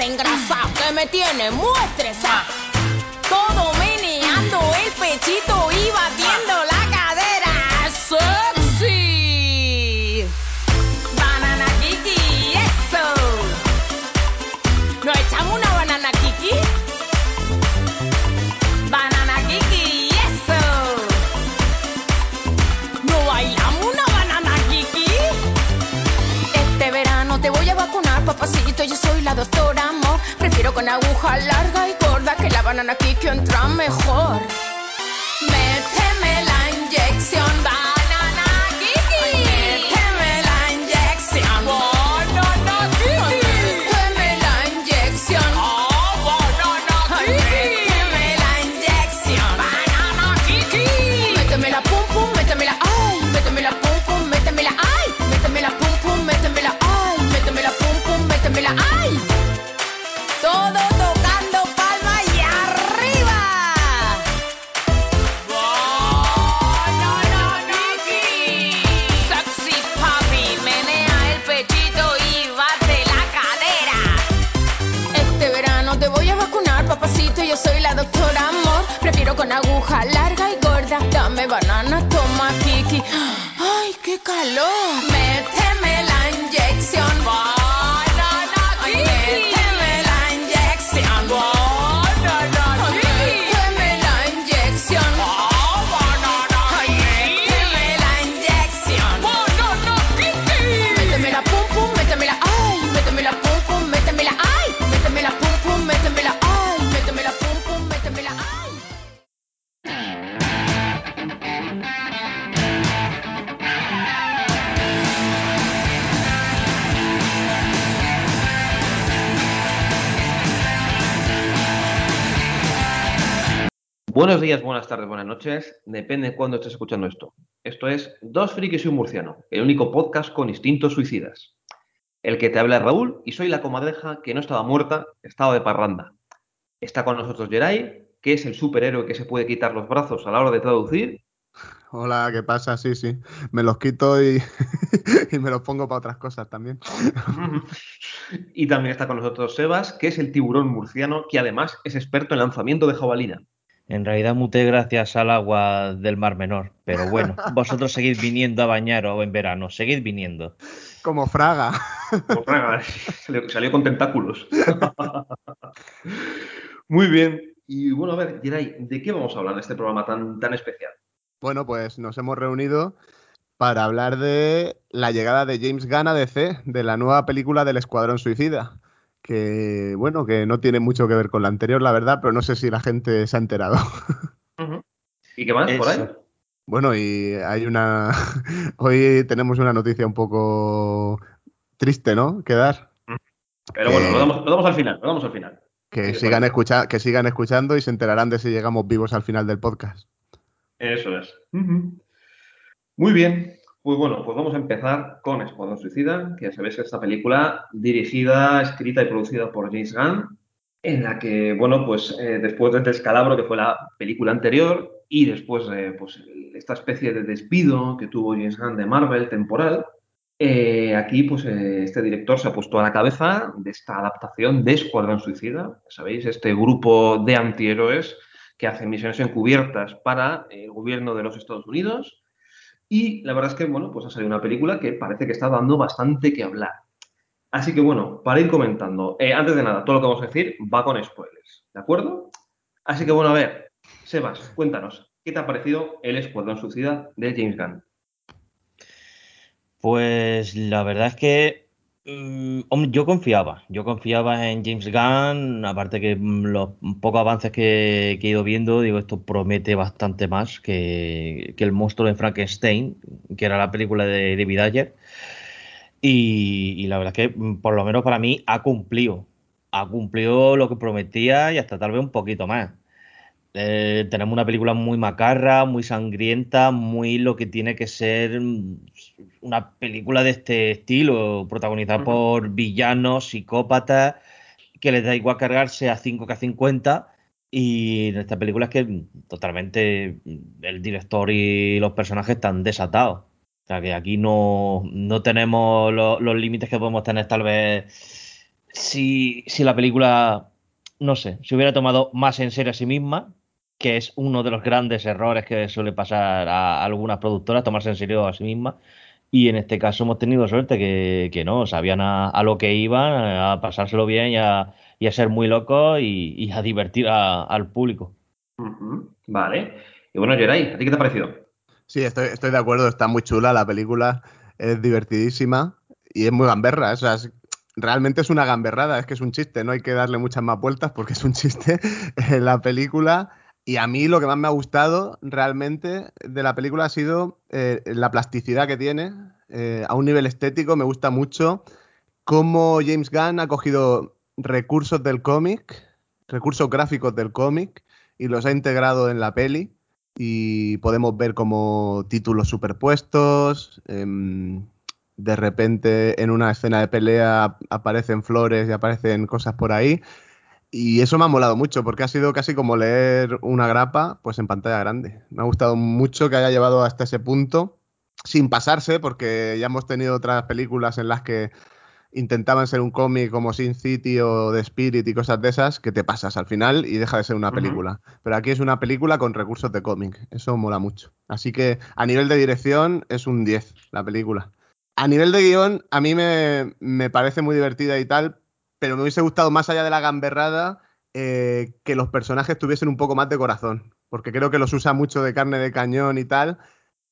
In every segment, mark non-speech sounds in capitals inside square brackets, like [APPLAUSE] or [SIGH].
desengrasado que me tiene muy estresado. Todo meneando el pechito y batiendo aguja larga y gorda que la banana Kiki entra mejor. Buenos días, buenas tardes, buenas noches. Depende de cuándo estés escuchando esto. Esto es Dos Frikis y un Murciano, el único podcast con instintos suicidas. El que te habla es Raúl y soy la comadreja que no estaba muerta, estaba de parranda. Está con nosotros Jerai, que es el superhéroe que se puede quitar los brazos a la hora de traducir. Hola, ¿qué pasa? Sí, sí. Me los quito y, [LAUGHS] y me los pongo para otras cosas también. [LAUGHS] y también está con nosotros Sebas, que es el tiburón murciano, que además es experto en lanzamiento de jabalina. En realidad muté gracias al agua del Mar Menor, pero bueno, [LAUGHS] vosotros seguid viniendo a bañaros en verano, seguid viniendo. Como Fraga. Como Fraga, [LAUGHS] salió, salió con tentáculos. [LAUGHS] Muy bien. Y bueno, a ver, Jerai, ¿de qué vamos a hablar en este programa tan, tan especial? Bueno, pues nos hemos reunido para hablar de la llegada de James Gunn a DC, de la nueva película del Escuadrón Suicida. Que, bueno, que no tiene mucho que ver con la anterior, la verdad, pero no sé si la gente se ha enterado. [LAUGHS] ¿Y qué más por ahí? Bueno, y hay una. [LAUGHS] Hoy tenemos una noticia un poco triste, ¿no? Que dar. Pero bueno, lo damos, lo damos al final, lo damos al final. Que sigan, escucha que sigan escuchando y se enterarán de si llegamos vivos al final del podcast. Eso es. Uh -huh. Muy bien. Pues bueno, pues vamos a empezar con Escuadrón Suicida, que ya sabéis que esta película dirigida, escrita y producida por James Gunn, en la que, bueno, pues eh, después de este descalabro que fue la película anterior y después eh, pues, esta especie de despido que tuvo James Gunn de Marvel temporal, eh, aquí pues este director se ha puesto a la cabeza de esta adaptación de Escuadrón Suicida, sabéis, este grupo de antihéroes que hacen misiones encubiertas para el gobierno de los Estados Unidos y la verdad es que, bueno, pues ha salido una película que parece que está dando bastante que hablar. Así que, bueno, para ir comentando, eh, antes de nada, todo lo que vamos a decir va con spoilers, ¿de acuerdo? Así que, bueno, a ver, Sebas, cuéntanos, ¿qué te ha parecido El Escuadrón Suicida de James Gunn? Pues la verdad es que yo confiaba, yo confiaba en James Gunn, aparte que mm, los pocos avances que, he ido viendo, digo, esto promete bastante más que, que, El monstruo de Frankenstein, que era la película de David Ayer. Y, y, la verdad es que, mm, por lo menos para mí, ha cumplido. Ha cumplido lo que prometía y hasta tal vez un poquito más. Eh, tenemos una película muy macarra, muy sangrienta, muy lo que tiene que ser mm, una película de este estilo, protagonizada uh -huh. por villanos, psicópatas, que les da igual cargarse a 5 que a 50. Y en esta película es que totalmente el director y los personajes están desatados. O sea que aquí no, no tenemos lo, los límites que podemos tener tal vez si, si la película, no sé, se hubiera tomado más en serio a sí misma, que es uno de los grandes errores que suele pasar a algunas productoras, tomarse en serio a sí misma. Y en este caso hemos tenido suerte que, que no, sabían a, a, lo que iban, a pasárselo bien y a, y a ser muy locos y, y a divertir a, al público. Uh -huh. Vale. Y bueno, Geray, ¿a ti qué te ha parecido? Sí, estoy, estoy de acuerdo, está muy chula la película, es divertidísima y es muy gamberra. O sea, es, realmente es una gamberrada, es que es un chiste, no hay que darle muchas más vueltas porque es un chiste [LAUGHS] en la película. Y a mí lo que más me ha gustado realmente de la película ha sido eh, la plasticidad que tiene. Eh, a un nivel estético me gusta mucho cómo James Gunn ha cogido recursos del cómic, recursos gráficos del cómic, y los ha integrado en la peli. Y podemos ver como títulos superpuestos. Eh, de repente en una escena de pelea aparecen flores y aparecen cosas por ahí. Y eso me ha molado mucho porque ha sido casi como leer una grapa pues en pantalla grande. Me ha gustado mucho que haya llevado hasta ese punto sin pasarse porque ya hemos tenido otras películas en las que intentaban ser un cómic como Sin City o The Spirit y cosas de esas que te pasas al final y deja de ser una película. Uh -huh. Pero aquí es una película con recursos de cómic. Eso mola mucho. Así que a nivel de dirección es un 10 la película. A nivel de guion, a mí me, me, parece muy divertida y tal, pero me hubiese gustado más allá de la gamberrada eh, que los personajes tuviesen un poco más de corazón, porque creo que los usa mucho de carne de cañón y tal,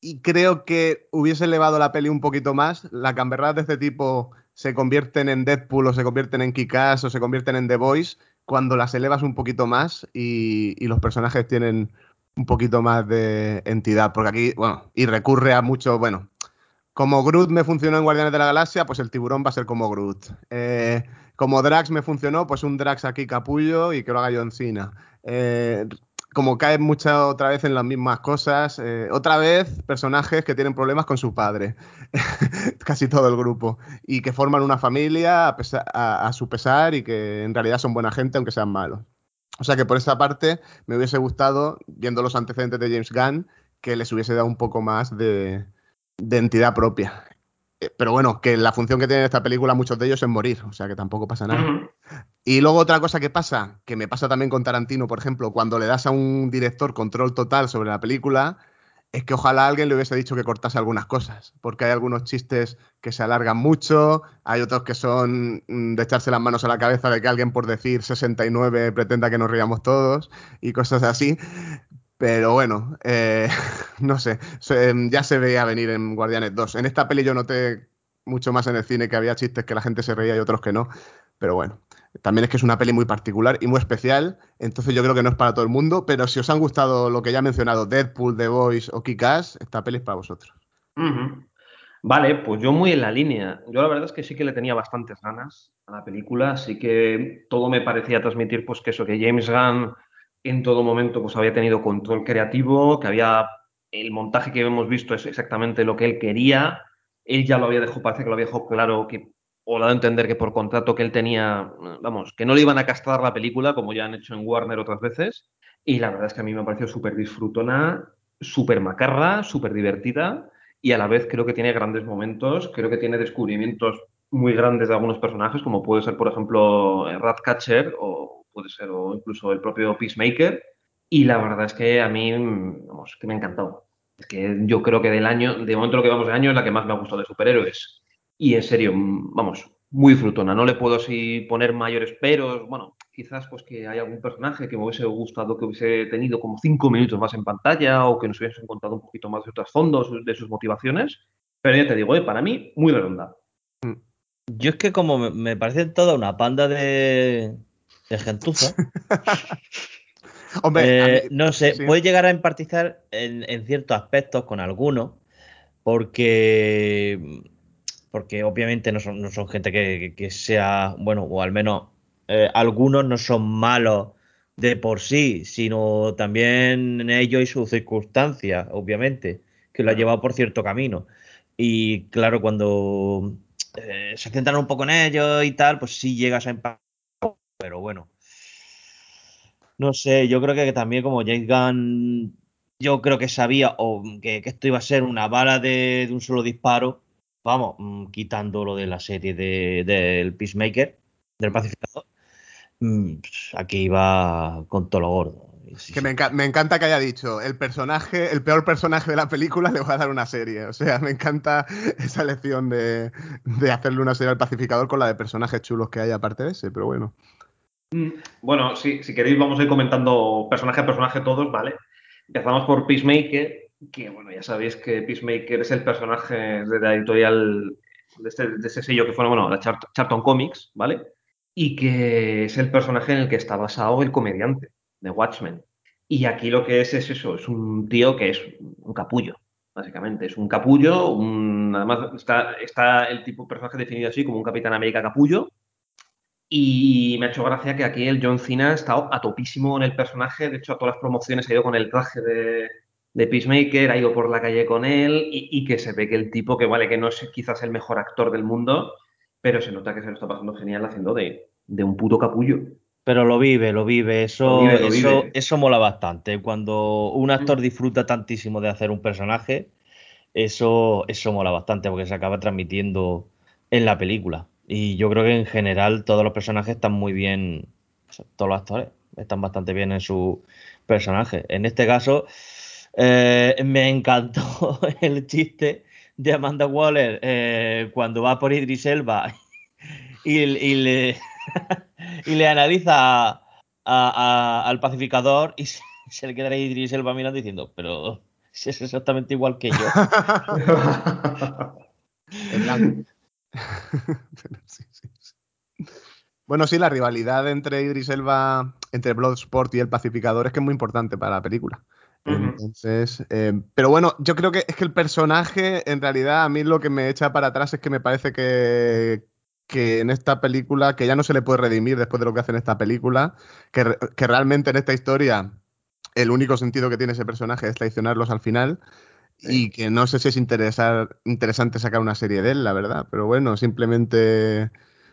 y creo que hubiese elevado la peli un poquito más. Las gamberradas de este tipo se convierten en Deadpool o se convierten en Kick-Ass o se convierten en The Voice cuando las elevas un poquito más y, y los personajes tienen un poquito más de entidad, porque aquí, bueno, y recurre a mucho, bueno, como Groot me funcionó en Guardianes de la Galaxia, pues el tiburón va a ser como Groot. Eh, como Drax me funcionó, pues un Drax aquí capullo y que lo haga John Cena. Eh, como cae mucho otra vez en las mismas cosas, eh, otra vez personajes que tienen problemas con su padre, [LAUGHS] casi todo el grupo, y que forman una familia a, a, su pesar y que en realidad son buena gente aunque sean malos. O sea que por esa parte me hubiese gustado, viendo los antecedentes de James Gunn, que les hubiese dado un poco más de, de entidad propia. Eh, Pero bueno, que la función que tiene esta película, muchos de ellos, es morir, o sea que tampoco pasa nada. Uh -huh. Y luego otra cosa que pasa, que me pasa también con Tarantino, por ejemplo, cuando le das a un director control total sobre la película, es que ojalá alguien le hubiese dicho que cortase algunas cosas, porque hay algunos chistes que se alargan mucho, hay otros que son mm, de echarse las manos a la cabeza de que alguien por decir 69 pretenda que nos riamos todos y cosas así. Pero bueno, eh, [LAUGHS] no sé, se, ya se veía venir en Guardianes 2. En esta peli yo noté mucho más en el cine que había chistes que la gente se reía y otros que no. Pero bueno, también es que es una peli muy particular y muy especial, entonces yo creo que no es para todo el mundo, pero si os han gustado lo que ya he mencionado, Deadpool, The Voice o Kick-Ass, esta peli es para vosotros. Vale, pues yo muy en la línea. Yo la verdad es que sí que le tenía bastantes ganas a la película, así que todo me parecía transmitir pues que eso, que James Gunn en todo momento pues había tenido control creativo, que había el montaje que hemos visto es exactamente lo que él quería. Él ya lo había dejado, parece que lo había claro que o dado a entender que por contrato que él tenía, vamos, que no le iban a castrar la película, como ya han hecho en Warner otras veces. Y la verdad es que a mí me ha parecido súper disfrutona, súper macarra, súper divertida. Y a la vez creo que tiene grandes momentos, creo que tiene descubrimientos muy grandes de algunos personajes, como puede ser, por ejemplo, Ratcatcher o puede ser o incluso el propio Peacemaker. Y la verdad es que a mí, vamos, que me ha encantado. Es que yo creo que del año, de momento lo que vamos de año es la que más me ha gustado de superhéroes. Y en serio, vamos, muy frutona. No le puedo así poner mayores peros. Bueno, quizás pues que hay algún personaje que me hubiese gustado que hubiese tenido como cinco minutos más en pantalla o que nos hubiesen contado un poquito más de otros fondos, de sus motivaciones. Pero ya te digo, eh, para mí, muy redonda. Yo es que como me parece toda una panda de, de gentuza. [LAUGHS] Hombre, eh, mí, no sé, sí. puede llegar a empatizar en, en ciertos aspectos con algunos, porque porque obviamente no son, no son gente que, que, sea, bueno, o al menos eh, algunos no son malos de por sí, sino también ellos y sus circunstancias, obviamente, que lo ha llevado por cierto camino. Y claro, cuando eh, se centran un poco en ellos y tal, pues sí llegas a empatar, pero bueno. No sé, yo creo que también como James Gunn, yo creo que sabía o que, que esto iba a ser una bala de, de un solo disparo, vamos, mm, quitando lo de la serie del de, Peacemaker, del pacificador, mm, aquí va con todo lo gordo. Sí, que sí. me, enca- me encanta que haya dicho, el personaje, el peor personaje de la película le voy a dar una serie. O sea, [LAUGHS] me encanta esa elección de, de hacerle una serie al pacificador con la de personajes chulos que hay aparte de ese, pero bueno. Mm, Bueno, si queréis vamos a ir comentando personaje a personaje todos, ¿vale? Empezamos por Peacemaker, que bueno, ya sabéis que Peacemaker es el personaje de la editorial de, este, ese sello que fue, bueno, la Chart- Charlton Comics, ¿vale? Y que es el personaje en el que está basado el comediante de Watchmen. Y aquí lo que es es eso, es un tío que es un capullo, básicamente. Es un capullo, un, además está, está el tipo de personaje definido así como un Capitán América capullo, y me ha hecho gracia que aquí el John Cena ha estado a topísimo en el personaje. De hecho, a todas las promociones ha ido con el traje de, de Peacemaker, ha ido por la calle con él y, y que se ve que el tipo, que vale, que no es quizás el mejor actor del mundo, pero se nota que se lo está pasando genial haciendo de, de un puto capullo. Pero lo vive, lo vive, eso, Lo vive, lo eso, vive. eso mola bastante. Cuando un actor Mm. disfruta tantísimo de hacer un personaje, eso, eso mola bastante porque se acaba transmitiendo en la película. Y yo creo que en general todos los personajes están muy bien, o sea, todos los actores están bastante bien en su personaje. En este caso, eh, me encantó [LAUGHS] el chiste de Amanda Waller eh, cuando va por Idris Elba [LAUGHS] y, y le, [LAUGHS] y le analiza a- a- al pacificador y se, se le queda ahí Idris Elba mirando diciendo, pero si es exactamente igual que yo. [LAUGHS] Sí, sí, sí. Bueno, sí, la rivalidad entre Idris Elba, entre Bloodsport y el pacificador es que es muy importante para la película. Entonces, eh, pero bueno, yo creo que es que el personaje, en realidad, a mí lo que me echa para atrás es que me parece que, que en esta película, que ya no se le puede redimir después de lo que hace en esta película, que, que realmente en esta historia el único sentido que tiene ese personaje es traicionarlos al final. Sí. Y que no sé si es interesar, interesante sacar una serie de él, la verdad. Pero bueno, simplemente.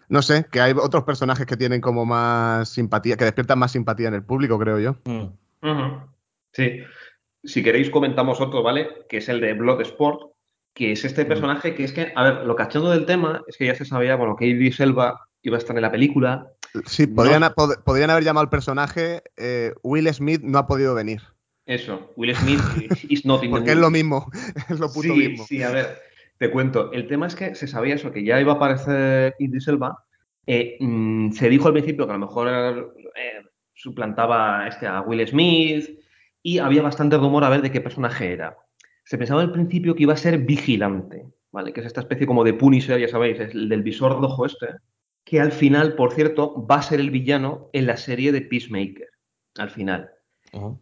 No sé, que hay otros personajes que tienen como más simpatía, que despiertan más simpatía en el público, creo yo. Mm. Sí. Si queréis comentamos otro, ¿vale? Que es el de Bloodsport, que es este Mm. personaje que es que, a ver, lo cachondo del tema es que ya se sabía, bueno, que Idris Elba iba a estar en la película. Sí, podrían, pod- podrían haber llamado al personaje eh, Will Smith no ha podido venir. Eso, Will Smith is not in the Porque es lo mismo, [LAUGHS] es lo puto sí, mismo. Sí, a ver, te cuento. El tema es que se sabía eso, que ya iba a aparecer Idris Elba. Eh, mm, se dijo al principio que a lo mejor eh, suplantaba este, a Will Smith y había bastante rumor a ver de qué personaje era. Se pensaba al principio que iba a ser Vigilante, ¿vale? Que es esta especie como de Punisher, ya sabéis, es el del visor rojo este, que al final, por cierto, va a ser el villano en la serie de Peacemaker, al final.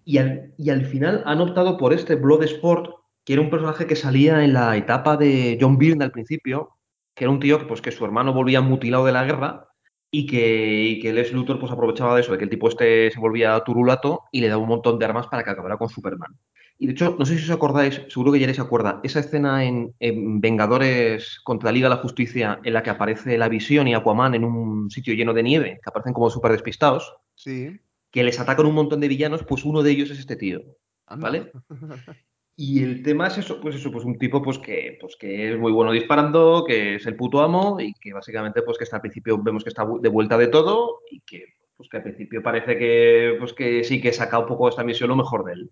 Y al, y al final han optado por este Bloodsport, que era un personaje que salía en la etapa de John Byrne al principio, que era un tío que, pues, que su hermano volvía mutilado de la guerra y que, y que Les Luthor pues, aprovechaba de eso, de que el tipo este se volvía turulato y le daba un montón de armas para que acabara con Superman. Y de hecho, no sé si os acordáis, seguro que ya se acuerda, esa escena en, en Vengadores contra la Liga de la Justicia en la que aparece la Visión y Aquaman en un sitio lleno de nieve, que aparecen como súper despistados Sí. Que les atacan un montón de villanos, pues uno de ellos es este tío, anda. ¿vale? [LAUGHS] Y el tema es eso, pues eso, pues un tipo pues que, pues que es muy bueno disparando, que es el puto amo y que básicamente pues que está al principio vemos que está de vuelta de todo y que pues que al principio parece que pues que sí que saca un poco esta misión lo mejor de él.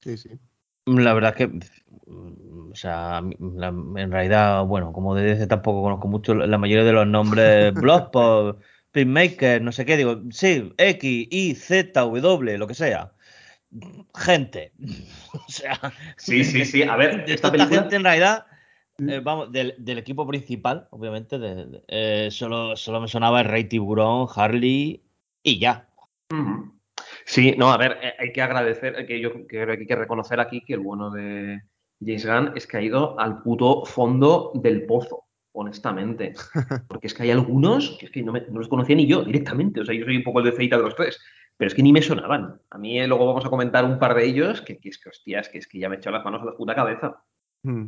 Sí, sí. La verdad es que, mm, o sea, la- en realidad, bueno, como de DC tampoco conozco mucho la mayoría de los nombres, [LAUGHS] Bloodsport, Pinmaker, no sé qué, digo, sí, X, Y, Z, W, lo que sea. Gente. [LAUGHS] O sea, Sí, sí, sí. A ver, esta película- gente en realidad, Mm. eh, vamos, del, del equipo principal, obviamente, de- de- eh, solo, solo me sonaba el Rey Tiburón, Harley y ya. Sí, no, a ver, eh, hay que agradecer, que yo creo que hay que reconocer aquí que el bueno de James Gunn es que ha ido al puto fondo del pozo, honestamente. Porque es que hay algunos que es que no, me- no los conocía ni yo directamente. O sea, yo soy un poco el de feita de los tres, pero es que ni me sonaban. A mí eh, luego vamos a comentar un par de ellos que, que es que, hostias, que es que ya me he echado las manos a la puta cabeza. Mm.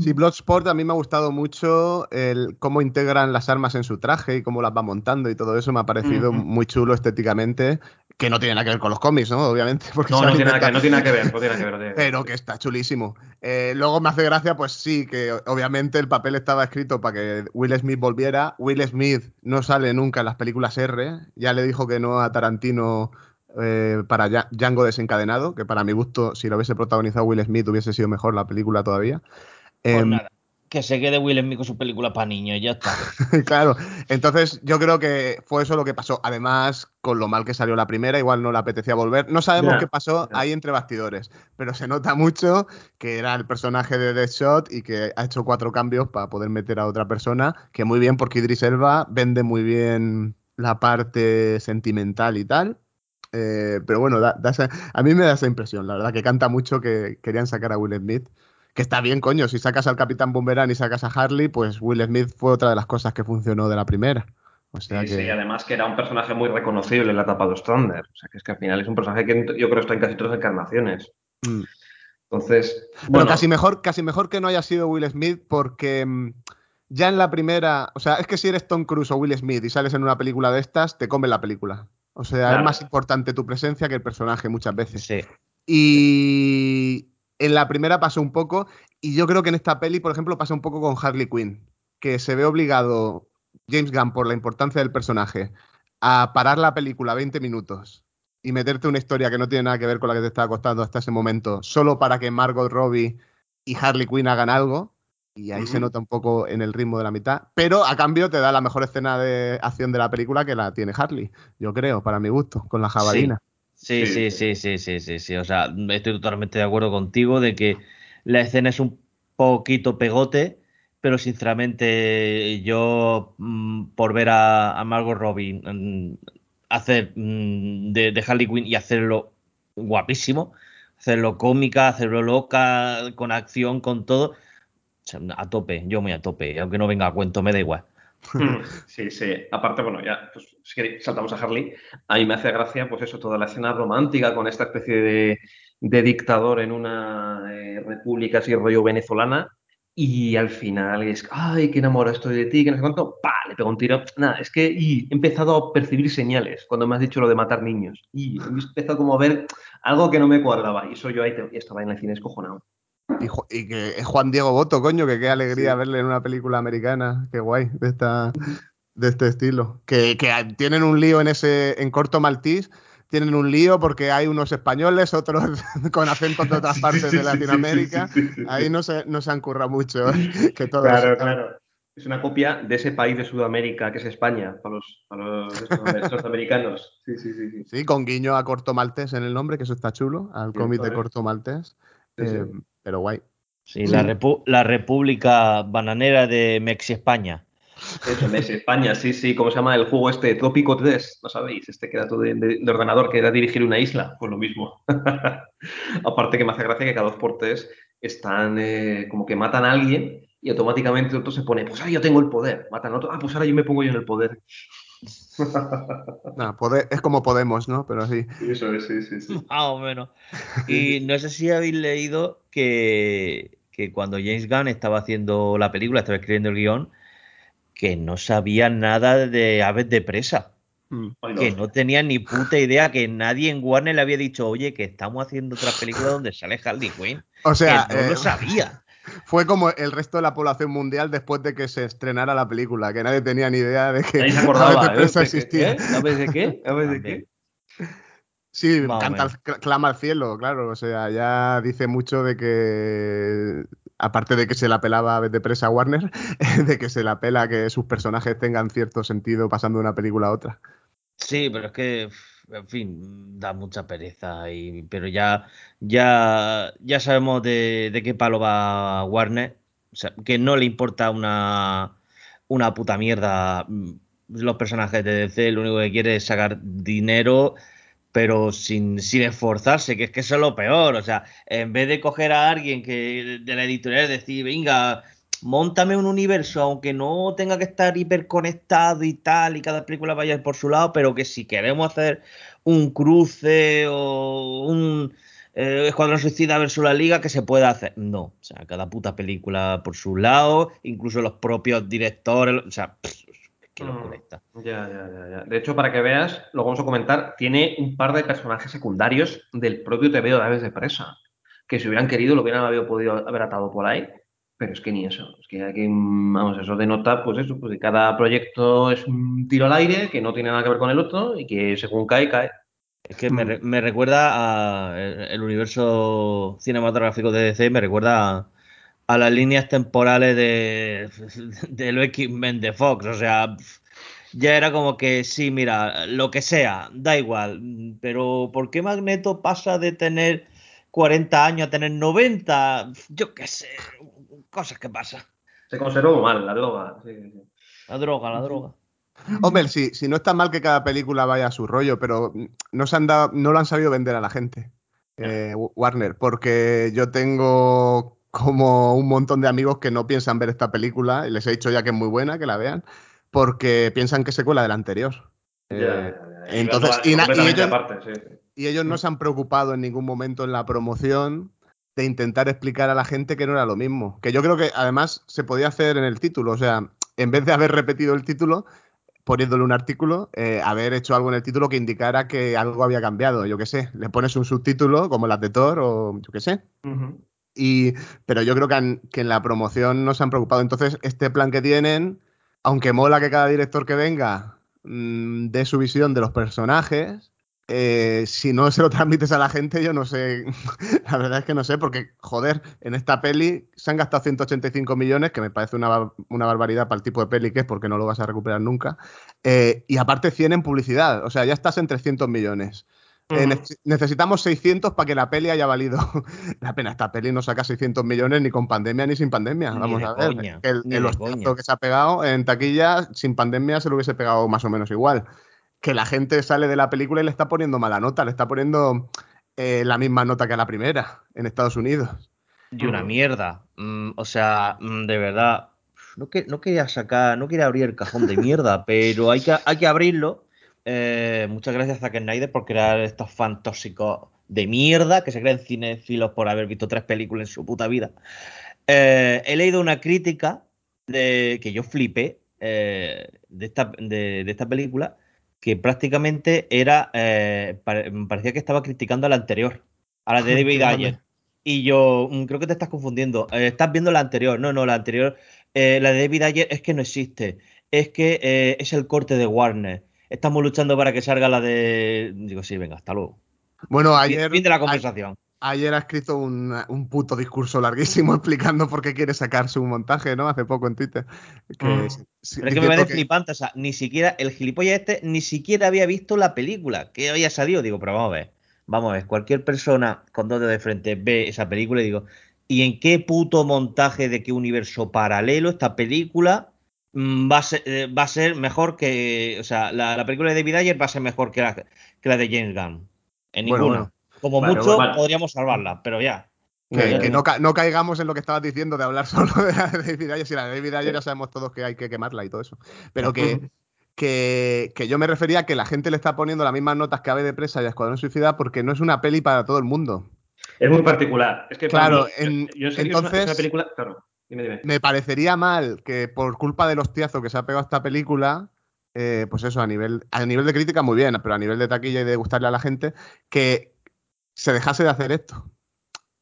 Sí, Bloodsport a mí me ha gustado mucho el cómo integran las armas en su traje y cómo las va montando y todo eso me ha parecido muy chulo estéticamente. Que no tiene nada que ver con los cómics, ¿no? Obviamente. [LAUGHS] Porque no, no tiene, nada que, no tiene, nada que, ver, no tiene nada que ver. Pero que está chulísimo. Eh, luego me hace gracia, pues sí, que obviamente el papel estaba escrito para que Will Smith volviera. Will Smith no sale nunca en las películas R. Ya le dijo que no a Tarantino eh, para Django desencadenado, que para mi gusto, si lo hubiese protagonizado Will Smith, hubiese sido mejor la película todavía. Pues em, nada que se quede Will Smith con su película para niños y ya está. [LAUGHS] claro, entonces yo creo que fue eso lo que pasó. Además, con lo mal que salió la primera, igual no le apetecía volver. No sabemos qué pasó ahí entre bastidores, pero se nota mucho que era el personaje de Deadshot y que ha hecho cuatro cambios para poder meter a otra persona, que muy bien porque Idris Elba vende muy bien la parte sentimental y tal. Eh, pero bueno, a mí me da esa impresión, la verdad, que canta mucho que querían sacar a Will Smith que está bien, coño. Si sacas al Capitán Boomerang y sacas a Harley, pues Will Smith fue otra de las cosas que funcionó de la primera. O sea sí, sí, además que era un personaje muy reconocible en la etapa de los Thunder. O sea, que es que al final es un personaje que yo creo está en casi todas las encarnaciones. Mm. Entonces. Bueno, casi mejor, casi mejor que no haya sido Will Smith porque mm, ya en la primera. O sea, es que si eres Tom Cruise o Will Smith y sales en una película de estas, te come la película. O sea, es más importante tu presencia que el personaje muchas veces. Sí. Y, en la primera pasó un poco, y yo creo que en esta peli, por ejemplo, pasa un poco con Harley Quinn, que se ve obligado James Gunn por la importancia del personaje a parar la película 20 minutos y meterte una historia que no tiene nada que ver con la que te estaba costando hasta ese momento, solo para que Margot Robbie y Harley Quinn hagan algo. Y ahí se nota un poco en el ritmo de la mitad. Pero a cambio te da la mejor escena de acción de la película que la tiene Harley, yo creo, para mi gusto, con la jabalina. Sí, sí, sí, sí, sí, sí, sí. O sea, estoy totalmente de acuerdo contigo de que la escena es un poquito pegote, pero sinceramente yo mm, por ver a, Margot Robbie mm, hacer mm, de, Harley Quinn y hacerlo guapísimo, hacerlo cómica, hacerlo loca, con acción, con todo, a tope, yo muy a tope, aunque no venga a cuento, me da igual. Mm, [LAUGHS] sí, sí. Aparte, bueno, ya pues, saltamos a Harley. A mí me hace gracia, pues eso, toda la escena romántica con esta especie de, dictador en una eh, república así rollo venezolana. Y al final es, ay, qué enamorado estoy de ti, que no sé cuánto, pa, le pego un tiro. Nada, es que y he empezado a percibir señales cuando me has dicho lo de matar niños. Y he empezado como a ver algo que no me cuadraba. Y eso yo ahí estaba en el cine escojonado. Y, que es Juan Diego Boto, coño, que qué alegría verle en una película americana, qué guay, de, esta, de este estilo. Que, tienen un lío en ese, en Corto Maltís, tienen un lío porque hay unos españoles, otros [LAUGHS] con acentos de otras partes de Latinoamérica. Ahí no se, no se han currado mucho. [LAUGHS] Que claro, claro. Es una copia de ese país de Sudamérica que es España, para los, para los [LAUGHS] americanos. Sí, sí, sí, sí. con guiño a Corto Maltés en el nombre, que eso está chulo, al cómic de Corto Maltés. Eh, pero guay. Sí, la, la República Bananera de Mexi España. Eso, Mexi España, sí, sí. ¿Cómo se llama el juego este? Trópico 3, ¿no sabéis? Este que era todo de, ordenador, que era dirigir una isla. Pues lo mismo. [LAUGHS] Aparte que me hace gracia que cada dos por tres están eh, como que matan a alguien y automáticamente otro se pone, pues ahora yo tengo el poder. Matan a otro, ah, pues ahora yo me pongo yo en el poder. [LAUGHS] es como Podemos, ¿no? Pero así. Eso es, sí, sí, sí. [LAUGHS] Más o menos. Y no sé si habéis leído que, que cuando James Gunn estaba haciendo la película, estaba escribiendo el guion, que no sabía nada de aves de presa. Mm. Que no tenía ni puta idea, que nadie en Warner le había dicho, oye, que estamos haciendo otra película donde sale Harley Quinn. O sea, no lo eh, sabía. Fue como el resto de la población mundial después de que se estrenara la película, que nadie tenía ni idea de que se acordaba, [LAUGHS] ¿eh? existía. ¿Sabes de qué? ¿Sabes de qué? [LAUGHS] Sí, canta, clama al cielo, claro. O sea, ya dice mucho de que, aparte de que se la pelaba de presa a Warner, [LAUGHS] de que se la pela que sus personajes tengan cierto sentido pasando de una película a otra. Sí, pero es que en fin, da mucha pereza. Y, pero ya, ya, ya sabemos de, qué palo va Warner. O sea, que no le importa una, una puta mierda mm, los personajes de DC. Lo único que quiere es sacar dinero, pero sin, sin esforzarse, que es que eso es lo peor. O sea, en vez de coger a alguien que de la editorial decir, venga, montame un universo, aunque no tenga que estar hiperconectado y tal, y cada película vaya por su lado, pero que si queremos hacer un cruce o un eh, Escuadrón Suicida versus la Liga, que se pueda hacer. No, o sea, cada puta película por su lado, incluso los propios directores, o sea, que los conecta. Ya, ya, ya, ya. De hecho, para que veas, lo vamos a comentar, tiene un par de personajes secundarios del propio TVO de Aves de Presa, que si hubieran querido lo hubieran podido haber atado por ahí, pero es que ni eso. Es que aquí, vamos, eso denota, pues eso, pues cada proyecto es un tiro al aire, que no tiene nada que ver con el otro y que según cae, cae. Es que me, me recuerda a el, universo cinematográfico de DC, me recuerda a, a las líneas temporales de, [LAUGHS] de los X-Men de Fox. O sea, ya era como que sí, mira, lo que sea, da igual. Pero ¿por qué Magneto pasa de tener 40 años a tener 90? Yo qué sé, cosas que pasan. Se conservó mal la droga. sí, sí, sí. La droga, la droga. Hombre, sí, si no está mal que cada película vaya a su rollo, pero no, se han dado, no lo han sabido vender a la gente, eh, Warner, porque yo tengo como un montón de amigos que no piensan ver esta película, y les he dicho ya que es muy buena, que la vean, porque piensan que es secuela de la anterior. Ya, Eh, ya, ya. Y entonces, va- va y na- y completamente ellos- aparte, sí, sí. Y ellos no se han preocupado en ningún momento en la promoción de intentar explicar a la gente que no era lo mismo. Que yo creo que además se podía hacer en el título. O sea, en vez de haber repetido el título, poniéndole un artículo, eh, haber hecho algo en el título que indicara que algo había cambiado. Yo qué sé, le pones un subtítulo como las de Thor o yo qué sé. Y, pero yo creo que, han- que en la promoción no se han preocupado. Entonces, este plan que tienen, aunque mola que cada director que venga mm, dé su visión de los personajes, eh, si no se lo transmites a la gente, yo no sé. [LAUGHS] la verdad es que no sé, porque, joder, en esta peli se han gastado 185 millones, que me parece una, una barbaridad para el tipo de peli que es, porque no lo vas a recuperar nunca. Eh, y aparte 100 en publicidad, o sea, ya estás en 300 millones. Eh, necesitamos 600 para que la peli haya valido [LAUGHS] la pena. Esta peli no saca 600 millones ni con pandemia ni sin pandemia. Ni Vamos a ver. coña, el el que se ha pegado en taquilla, sin pandemia se lo hubiese pegado más o menos igual. Que la gente sale de la película y le está poniendo mala nota, le está poniendo eh, la misma nota que a la primera en Estados Unidos. Y una Ujú. mierda. Mm, o sea, mm, de verdad. No, que, no quería sacar, no quería abrir el cajón de mierda, [LAUGHS] pero hay que, hay que abrirlo. Eh, muchas gracias a Zack Snyder por crear estos fans tóxicos de mierda que se creen cinéfilos por haber visto tres películas en su puta vida. Eh, he leído una crítica de, que yo flipé eh, de, esta, de, de esta película que prácticamente era eh, pare- parecía que estaba criticando a la anterior, a la de David Ayer. Y yo mm, creo que te estás confundiendo. Eh, estás viendo la anterior. No, no, la anterior. eh, la de David Ayer es que no existe. Es que eh, es el corte de Warner. Estamos luchando para que salga la de. Digo, sí, venga, hasta luego. Bueno, ayer, fin de la a- conversación. Ayer ha escrito un, un puto discurso larguísimo [LAUGHS] explicando por qué quiere sacar su montaje, ¿no? Hace poco en Twitter. Que, Mm. Pero es que me parece flipante. O sea, ni siquiera el gilipollas este ni siquiera había visto la película que había salido. Digo, pero vamos a ver. Vamos a ver. Cualquier persona con dos dedos de frente ve esa película y digo, ¿y en qué puto montaje de qué universo paralelo esta película mm, va a ser, eh, va a ser mejor que. O sea, la, la película de David Ayer va a ser mejor que la, que la de James Gunn? En Bueno, ninguna. bueno. Como Vale, mucho vale. podríamos salvarla, pero ya. Que, Ya que no. no, ca- no caigamos en lo que estabas diciendo de hablar [LAUGHS] solo de la David Ayer. Si la de David Ayer ya sabemos todos que hay que quemarla y todo eso. Pero que, que, que yo me refería a que la gente le está poniendo las mismas notas que Ave de Presa y a Escuadrón Suicida porque no es una peli para todo el mundo. Es muy particular. Es que para Claro, mí, en- yo, yo en serio, es una- es una, entonces- película. Claro, dime, dime. Me parecería mal que por culpa del hostiazo que se ha pegado esta película, eh, pues eso, a nivel, a nivel de crítica muy bien, pero a nivel de taquilla y de gustarle a la gente, que se dejase de hacer esto.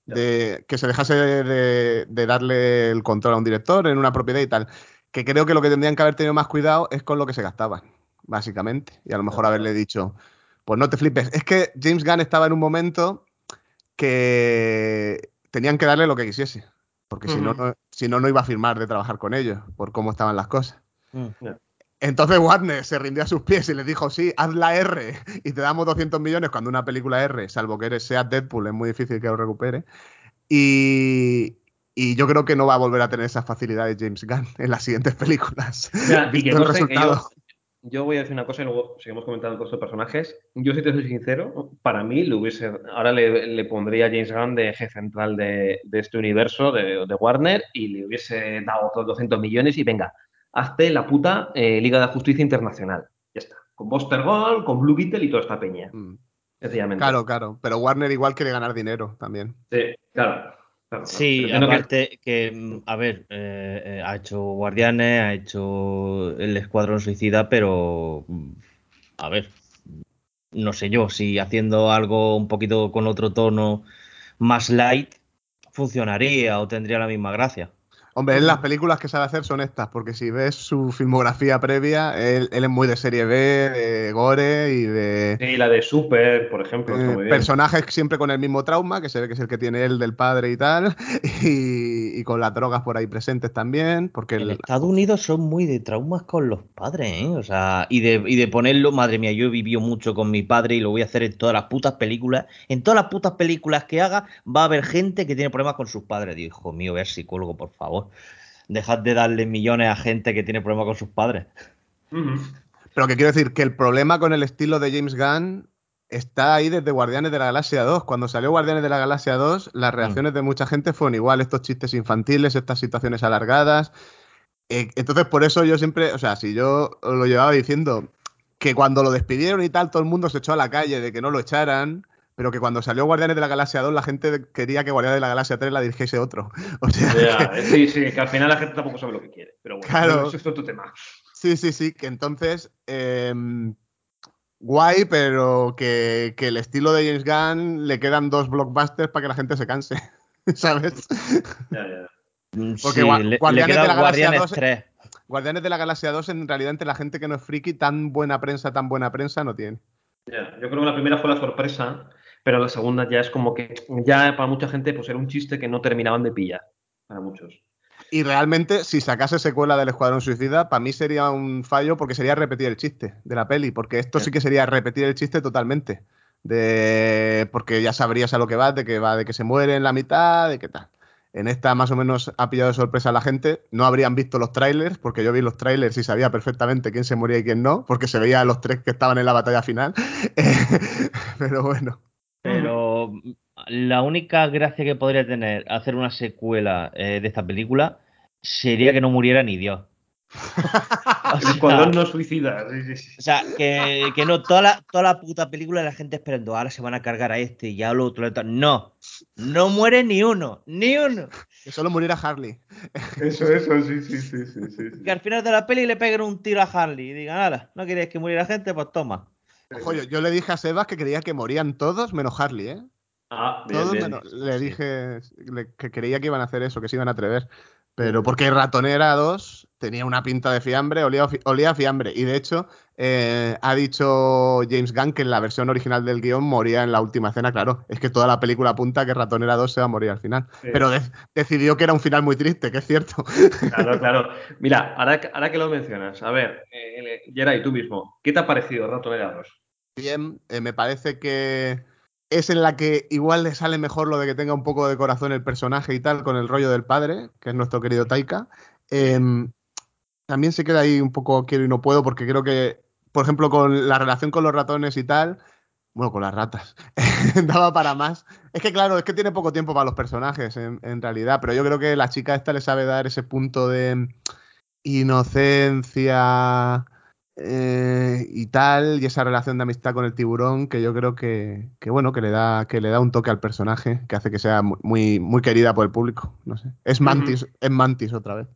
De, que se dejase de, de- darle el control a un director en una propiedad y tal. Que creo que lo que tendrían que haber tenido más cuidado es con lo que se gastaban, básicamente. Y a lo mejor haberle dicho, pues no te flipes. Es que James Gunn estaba en un momento que tenían que darle lo que quisiese. Porque si, no, no, si no, no iba a firmar de trabajar con ellos, por cómo estaban las cosas. Mm. Entonces Warner se rindió a sus pies y les dijo, sí, haz la R y te damos 200 millones cuando una película R, salvo que eres, seas Deadpool, es muy difícil que lo recupere. Y, y yo creo que no va a volver a tener esas facilidades James Gunn en las siguientes películas. Mira, y que Visto el que resultado. yo, yo voy a decir una cosa y luego seguimos comentando con estos personajes. Yo, si te soy sincero, para mí le hubiese. Ahora le, le pondría a James Gunn de eje central de, de este universo, de, de Warner, y le hubiese dado otros 200 millones y venga, hazte la puta eh, Liga de Justicia Internacional. Ya está. Con Buster Gold, con Blue Beetle y toda esta peña. Mm, Sencillamente. Claro, claro. Pero Warner igual quiere ganar dinero también. Sí, claro. Sí, aparte que, mm, a ver, eh, eh, ha hecho Guardianes, ha hecho el Escuadrón Suicida, pero, mm, a ver, no sé yo, si haciendo algo un poquito con otro tono más light, funcionaría o tendría la misma gracia. Hombre, él las películas que sabe hacer son estas, porque si ves su filmografía previa, él, él es muy de serie B, de gore y de Sí, la de Super, por ejemplo, eh, personajes siempre con el mismo trauma, que se ve que es el que tiene él del padre y tal, [LAUGHS] y, y con las drogas por ahí presentes también, porque En el- Estados Unidos son muy de traumas con los padres, ¿eh? O sea, y de, y de ponerlo, madre mía, yo he vivido mucho con mi padre y lo voy a hacer en todas las putas películas. En todas las putas películas que haga va a haber gente que tiene problemas con sus padres. Digo, hijo mío, ver psicólogo, por favor. Dejad de darle millones a gente que tiene problemas con sus padres. Pero que quiero decir que el problema con el estilo de James Gunn está ahí desde Guardianes de la Galaxia 2. Cuando salió Guardianes de la Galaxia 2, las reacciones de mucha gente fueron igual, estos chistes infantiles, estas situaciones alargadas. Eh, entonces, por eso yo siempre, o sea, si yo os lo llevaba diciendo que cuando lo despidieron y tal, todo el mundo se echó a la calle de que no lo echaran, pero que cuando salió Guardianes de la Galaxia 2, la gente quería que Guardianes de la Galaxia 3 la dirigiese otro. [LAUGHS] O sea, sí, sí, que al final la gente tampoco sabe lo que quiere. Pero bueno, Claro. eso es otro tema. Sí, sí, sí, que entonces em, guay, pero que, que el estilo de James Gunn le quedan dos blockbusters para que la gente se canse, [LAUGHS] ¿sabes? Ya, ya. Mm, Porque sí, Gua- le, le Guardianes queda de la Galaxia Guardianes 2 3. Guardianes de la Galaxia 2 en realidad entre la gente que no es friki tan buena prensa, tan buena prensa no tiene. Ya, Yo creo que la primera fue la sorpresa, pero la segunda ya es como que ya para mucha gente pues era un chiste que no terminaban de pillar. Para muchos. Y realmente, si sacase secuela del Escuadrón Suicida, para mí sería un fallo porque sería repetir el chiste de la peli, porque esto sí que sería repetir el chiste totalmente. De... Porque ya sabrías a lo que va, de que va de que se muere en la mitad, de qué tal. En esta más o menos ha pillado de sorpresa a la gente. No habrían visto los trailers, porque yo vi los trailers y sabía perfectamente quién se moría y quién no, porque se veía a los tres que estaban en la batalla final. [LAUGHS] Pero bueno. Pero mm, la única gracia que podría tener hacer una secuela eh, de esta película sería que no muriera ni Dios. [LAUGHS] O sea, no suicida. Sí, sí, sí. o sea, que, que no, toda la, toda la puta película la gente esperando, ahora se van a cargar a este y ya lo otro. lo otro". No, no muere ni uno, ni uno. Que solo muriera Harley. Eso, eso, sí, sí, sí, sí, sí. Que al final de la peli le peguen un tiro a Harley y digan, ahora, ¿no queréis que muriera gente? Pues toma. Ojo, yo, yo le dije a Sebas que creía que morían todos menos Harley, ¿eh? Ah, bien, Todos bien. menos- le dije le- que creía que iban a hacer eso, que se iban a atrever. Pero porque Ratonera 2 tenía una pinta de fiambre, olía, olía a fiambre. Y de hecho, eh, ha dicho James Gunn que en la versión original del guion moría en la última escena. Claro, es que toda la película apunta a que Ratonera 2 se va a morir al final. Sí. Pero de- decidió que era un final muy triste, que es cierto. Claro, [LAUGHS] claro. Mira, ahora, que- ahora que lo mencionas, a ver, eh, Geray, tú mismo, ¿qué te ha parecido Ratonera 2? Bien, eh, me parece que es en la que igual le sale mejor lo de que tenga un poco de corazón el personaje y tal, con el rollo del padre, que es nuestro querido Taika. Em, también se queda ahí un poco quiero y no puedo, porque creo que, por ejemplo, con la relación con los ratones y tal, bueno, con las ratas, [LAUGHS] daba para más. Es que claro, es que tiene poco tiempo para los personajes, en, realidad, pero yo creo que la chica esta le sabe dar ese punto de inocencia eh, y tal, y esa relación de amistad con el tiburón que yo creo que, que, bueno, que le da, que le da un toque al personaje, que hace que sea mu- muy, muy querida por el público. No sé. Es Mantis, es Mantis otra vez.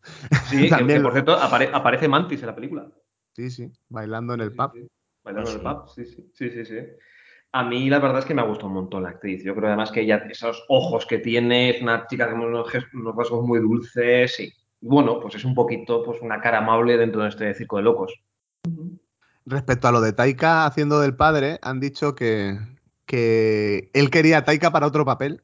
Sí, [LAUGHS] También que, por cierto apare- aparece Mantis en la película. Sí, sí, bailando en el pub. sí, Bailando en el pub, sí, sí, sí, sí. A mí la verdad es que me ha gustado un montón la actriz. Yo creo además que ella, esos ojos que tiene, es una chica con unos, unos rasgos muy dulces, sí. Bueno, pues es un poquito pues una cara amable dentro de este circo de locos. Respecto a lo de Taika haciendo del padre, han dicho que, que él quería a Taika para otro papel.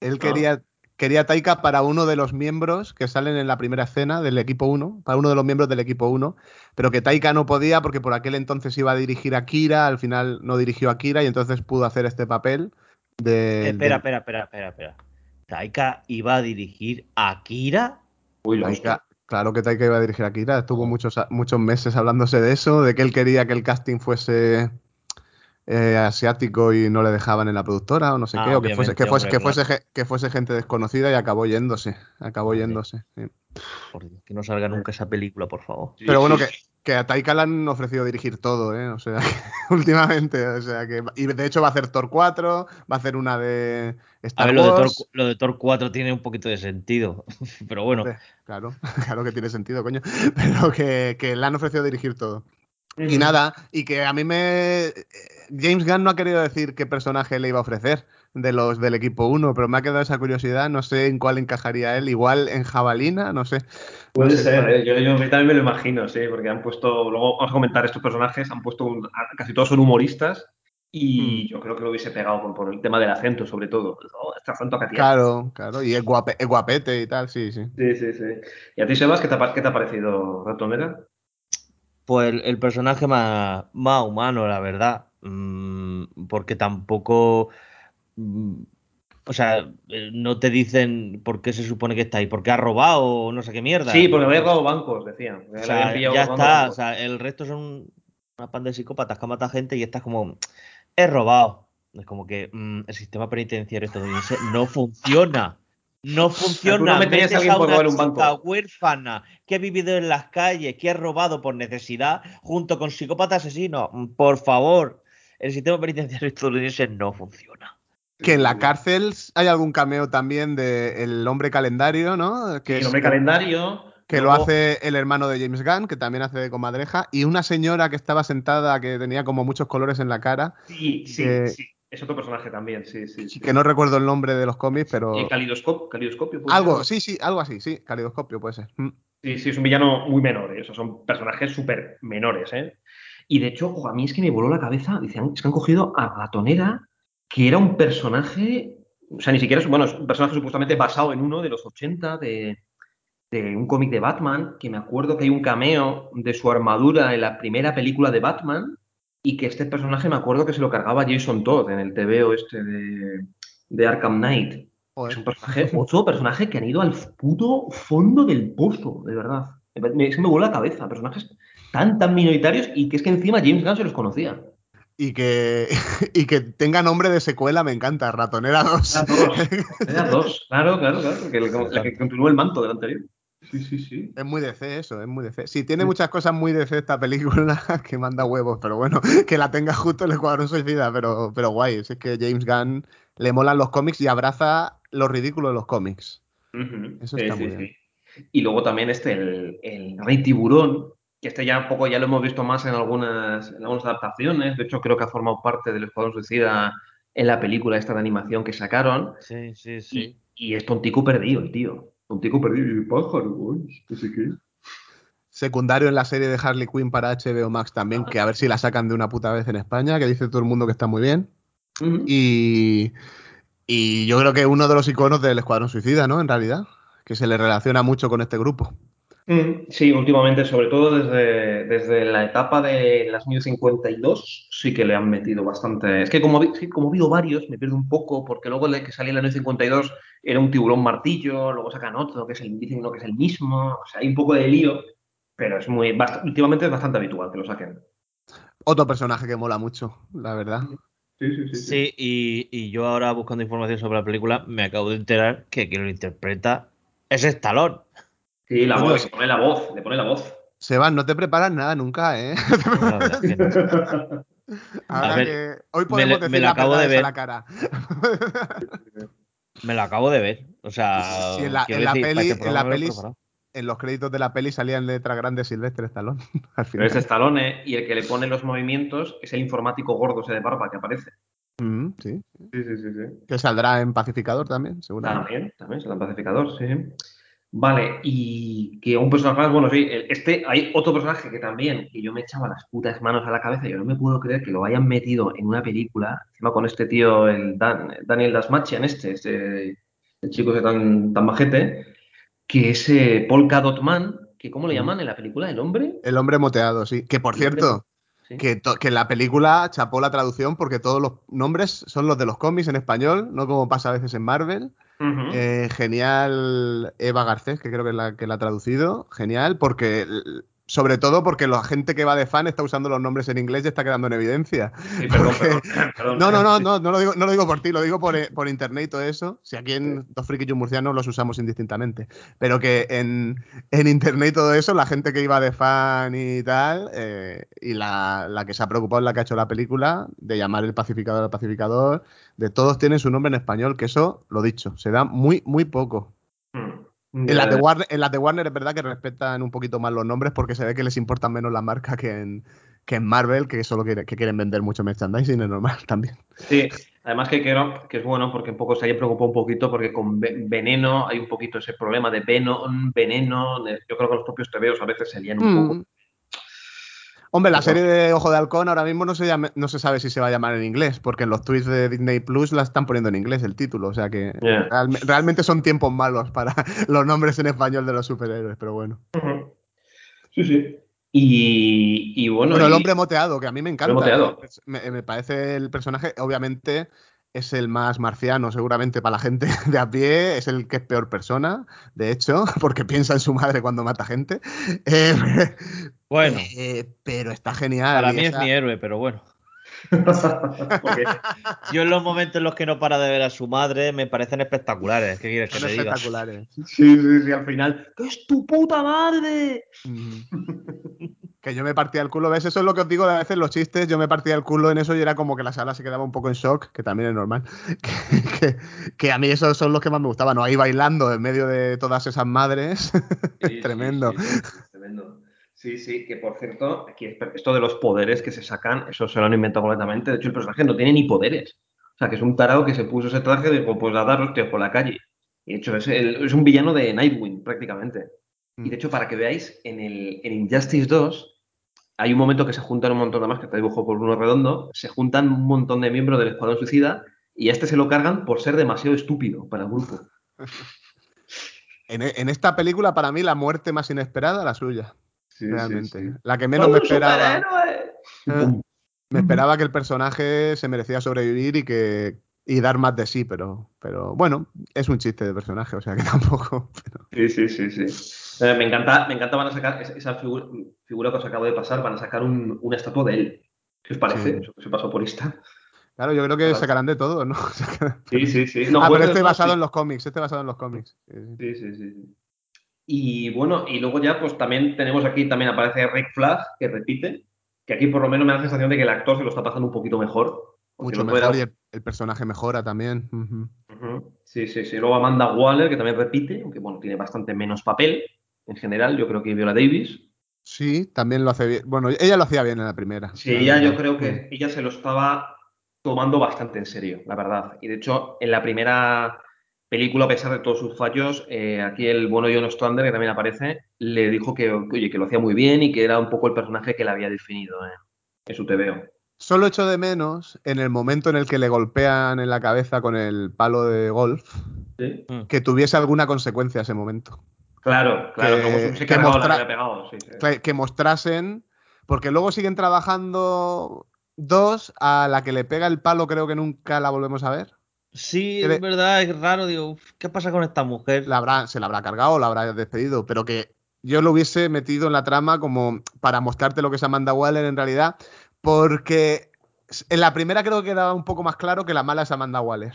Él Ah. quería, quería a Taika para uno de los miembros que salen en la primera escena del equipo 1, para uno de los miembros del equipo 1, pero que Taika no podía porque por aquel entonces iba a dirigir a Kira, al final no dirigió a Kira y entonces pudo hacer este papel de... espera, de- espera, espera, espera, espera. Taika iba a dirigir a Kira. Uy, lo Taika- claro que Taika iba a dirigir a Kira, estuvo muchos, muchos meses hablándose de eso, de que él quería que el casting fuese eh, asiático y no le dejaban en la productora o no sé Ah, qué, o que fuese, que, fuese, hombre, que, fuese, claro. ge- que fuese gente desconocida y acabó yéndose, acabó yéndose. sí. Por Dios, que no salga nunca esa película, por favor. Pero bueno, que. Que a Taika le han ofrecido dirigir todo, ¿eh? O sea, [LAUGHS] últimamente. O sea, que. Y de hecho va a hacer Thor 4, va a hacer una de Star A ver, lo de, Thor, Wars. lo de Thor 4 tiene un poquito de sentido. [LAUGHS] Pero bueno, Claro, [LAUGHS] claro que tiene sentido, coño. Pero que, que le han ofrecido dirigir todo. Y nada, y que a mí me. eh, James Gunn no ha querido decir qué personaje le iba a ofrecer de los del equipo 1, pero me ha quedado esa curiosidad, no sé en cuál encajaría él, igual en Jabalina, no sé. Puede No sé ser. ¿eh? yo, yo también me lo imagino, sí, porque han puesto, luego vamos a comentar estos personajes, han puesto, un- casi todos son humoristas y yo creo que lo hubiese pegado por, por el tema del acento, sobre todo. Oh, este acento tiene. Claro, claro, y es, guape- es guapete y tal, sí, sí. Sí, sí, sí. ¿Y a ti, Sebas, qué te qué te ha parecido Ratonera? pues el, el personaje más, más humano, la verdad. Mm, porque tampoco. Mm, o sea, eh, no te dicen por qué se supone que está ahí, porque ha robado o no sé qué mierda. Sí, porque había robado bancos, decían. O sea, ya está. O sea, el resto son una pan de psicópatas que mata gente y estás como, he robado. Es como que mm, el sistema penitenciario estadounidense no funciona. No funciona. a Metes alguien a por una un banco. huérfana que ha vivido en las calles, que ha robado por necesidad, junto con psicópata asesino. Mm, Por favor, el sistema penitenciario estadounidense no funciona. Que en la cárcel hay algún cameo también de El Hombre Calendario, ¿no? Que, el hombre calendario. que lo hace el hermano de James Gunn, que también hace de comadreja, y una señora que estaba sentada que tenía como muchos colores en la cara, Sí, sí, que- sí. Es otro personaje también, sí, sí. sí. que no recuerdo el nombre de los cómics, pero... Eh, calidoscopio, calidoscopio. Algo, ser. sí, sí, algo así, sí, calidoscopio puede ser. Mm. Sí, sí, es un villano muy menor, ¿eh? O sea, son personajes súper menores, ¿eh? Y de hecho, ojo, a mí es que me voló la cabeza, dicen, es que han cogido a Ratonera, que era un personaje, o sea, ni siquiera es, bueno, es un personaje supuestamente basado en uno de los 80, de, de un cómic de Batman, que me acuerdo que hay un cameo de su armadura en la primera película de Batman, y que este personaje me acuerdo que se lo cargaba Jason Todd en el TVO este de, de Arkham Knight. Es un personaje, otro personaje que han ido al puto fondo del pozo, de verdad. Es que me vuela la cabeza. Personajes tan, tan minoritarios y que es que encima James Gunn se los conocía. Y que, [LAUGHS] y que tenga nombre de secuela me encanta, Ratonera 2. Era dos. Era dos. Claro, claro, claro. Que, la que continúa el manto del anterior. Sí, sí, sí. Es muy DC eso, es muy DC. Sí, tiene muchas cosas muy DC esta película [LAUGHS] que manda huevos, pero bueno, [LAUGHS] que la tenga justo el Escuadrón Suicida, pero, pero guay. Es que James Gunn le molan los cómics y abraza lo ridículo de los cómics. Eso está sí, muy bien. Y luego también este, el, el Rey Tiburón, que este ya un poco ya lo hemos visto más en algunas, en algunas adaptaciones. De hecho, creo que ha formado parte del Escuadrón Suicida en la película esta de animación que sacaron. Sí, sí, sí. y es tontico perdido el tío. Tontico perdido y pájaro, uy, no sé qué. Secundario en la serie de Harley Quinn para HBO Max también, que a ver si la sacan de una puta vez en España, que dice todo el mundo que está muy bien. Y, y yo creo que uno de los iconos del Escuadrón Suicida, ¿no? En realidad, que se le relaciona mucho con este grupo. Mm, Sí, últimamente, sobre todo desde, desde la etapa de las New 52, sí que le han metido bastante. Es que como, sí, como varios, me pierdo un poco, porque luego el que salía en la New 52 era un tiburón martillo, luego sacan otro que es el, dicen uno que es el mismo, o sea, hay un poco de lío, pero es muy, bast- últimamente es bastante habitual que lo saquen. Otro personaje que mola mucho, la verdad. Sí, sí, sí. Sí, y, y yo ahora buscando información sobre la película me acabo de enterar que quien lo interpreta es Stallone. Sí, la voz, le pone la voz, le pone la voz. Sebas, no te preparas nada nunca, ¿eh? La no. Ahora ver, que hoy me podemos me decir lo la acabo de ver. la cara. Me lo acabo de ver. O sea, Sí, en la- en la decir, peli- este en la me peli-. En los créditos de la peli salían letras grandes Silvestre Stallone. [LAUGHS] Al Pero final. es Stallone y el que le pone los movimientos es el informático gordo ese de barba que aparece. Mm, sí. Sí, sí, sí, sí. Que saldrá en Pacificador también, seguramente. También, también, es el pacificador, sí. Vale, y que un personaje más, bueno, sí, el- este, hay otro personaje que también, que yo me echaba las putas manos a la cabeza, yo no me puedo creer que lo hayan metido en una película, encima con este tío, el Dan- Daniel Dasmachian, este, este, el chico ese tan, tan majete, que es eh, Polka Dot Man, que ¿cómo le llaman en la película? ¿El hombre? El hombre moteado, sí. Que por cierto, Sí. que, que la película chapó la traducción porque todos los nombres son los de los cómics en español, no como pasa a veces en Marvel. Eh, genial Eva Garcés, que creo que la que la ha traducido. Genial, porque sobre todo porque la gente que va de fan está usando los nombres en inglés y está quedando en evidencia. Sí, perdón, perdón, perdón. No, no, no, no, no lo digo, no lo digo por ti, lo digo por, eh, por internet y todo eso. Si aquí en Dos Frikis y un Murciano los usamos indistintamente. Pero que en, en internet y todo eso, la gente que iba de fan y tal, eh, y la, la que se ha preocupado, la que ha hecho la película, de llamar el pacificador al pacificador, de todos tienen su nombre en español, que eso, lo dicho, se da muy, muy poco. Mm. En las, de Warner, en las de Warner es verdad que respetan un poquito más los nombres porque se ve que les importan menos la marca que en, que en Marvel, que solo quiere- que quieren vender mucho merchandising, es normal [LAUGHS] también. Sí, además que creo que es bueno porque un poco se haya preocupado un poquito porque con Ve- Veneno hay un poquito ese problema de Venom, Veneno. Yo creo que los propios TVOs a veces se lían un poco. Hombre, la serie de Ojo de Halcón ahora mismo no se, no se sabe si se va a llamar en inglés, porque en los tweets de Disney Plus la están poniendo en inglés el título, o sea que realmente son tiempos malos para [LAUGHS] los nombres en español de los superhéroes, pero bueno. Sí, sí. Y, y bueno. Bueno, el hombre moteado, que a mí me encanta. moteado. Me, me parece el personaje, obviamente, es el más marciano, seguramente para la gente [LAUGHS] de a pie, es el que es peor persona, de hecho, [LAUGHS] porque piensa en su madre cuando mata gente. Eh, Bueno, eh, pero está genial. para mí es esa- mi héroe, pero bueno. [LAUGHS] porque- Yo en los momentos en los que no para de ver a su madre me parecen espectaculares. ¿Qué quieres que Son te diga? espectaculares. sí, sí, sí, al final. ¡Que es tu puta madre! Mm. [LAUGHS] Que yo me partía el culo, ¿ves? Eso es lo que os digo de a veces los chistes, yo me partía el culo en eso y era como que la sala se quedaba un poco en shock, que también es normal. [LAUGHS] Que, que- que a mí esos son los que más me gustaban, ¿no? Ahí bailando en medio de todas esas madres. Sí, Tremendo. Sí, sí, sí, tremendo. Sí, sí, que por cierto, aquí es- esto de los poderes que se sacan, eso se lo han inventado completamente. De hecho, el personaje no tiene ni poderes. O sea, que es un tarado que se puso ese traje y dijo, pues a dar hostias por la calle. Y de hecho, es, el- es un villano de Nightwing, prácticamente. Y de hecho, para que veáis, en, el, en Injustice 2 hay un momento que se juntan un montón de más, que te dibujo por uno redondo, se juntan un montón de miembros del Escuadrón Suicida y a este se lo cargan por ser demasiado estúpido para el grupo. [LAUGHS] En, en esta película, para mí, la muerte más inesperada, la suya, Sí, realmente. sí, sí. La que menos me ¡Soy un esperaba. Eh. Me esperaba que el personaje se merecía sobrevivir y que y dar más de sí, pero, pero bueno, es un chiste de personaje, o sea que [LAUGHS] tampoco. pero- Sí, sí, sí, sí. Eh, me encanta, me encanta, van a sacar esa, figu- figura que os acabo de pasar, van a sacar un- una estatua de él. ¿Qué os parece? Sí. Eso que se pasó por Insta. Claro, yo creo que Claro. sacarán de todo, ¿no? [LAUGHS] Sí, sí, sí. No, ah, pero este basado sí. en los cómics, este basado en los cómics. Sí, sí. Sí, sí, sí, sí. Y bueno, y luego ya, pues también tenemos aquí, también aparece Rick Flag, que repite, que aquí por lo menos me da la sensación de que el actor se lo está pasando un poquito mejor. Mucho mejor y el, el personaje mejora también. Sí, sí, sí. Luego Amanda Waller, que también repite, aunque bueno, tiene bastante menos papel en general. Yo creo que Viola Davis. Sí, también lo hace bien. Bueno, ella lo hacía bien en la primera. Sí, la ella yo creo que ella se lo estaba tomando bastante en serio, la verdad. Y de hecho, en la primera película, a pesar de todos sus fallos, eh, aquí el bueno John Ostrander, que también aparece, le dijo que, oye, que lo hacía muy bien y que era un poco el personaje que le había definido eh, en su TVO. Solo echo de menos en el momento en el que le golpean en la cabeza con el palo de golf, ¿Sí? que tuviese alguna consecuencia ese momento. Claro, claro, Que- como que mostra- pegado. Sí, sí. Que, que mostrasen, porque luego siguen trabajando dos, a la que le pega el palo creo que nunca la volvemos a ver. Sí, es verdad, es raro. Digo, ¿qué pasa con esta mujer? La habrá, se la habrá cargado o la habrá despedido, pero que yo lo hubiese metido en la trama como para mostrarte lo que es Amanda Waller en realidad, porque en la primera creo que quedaba un poco más claro que la mala es Amanda Waller.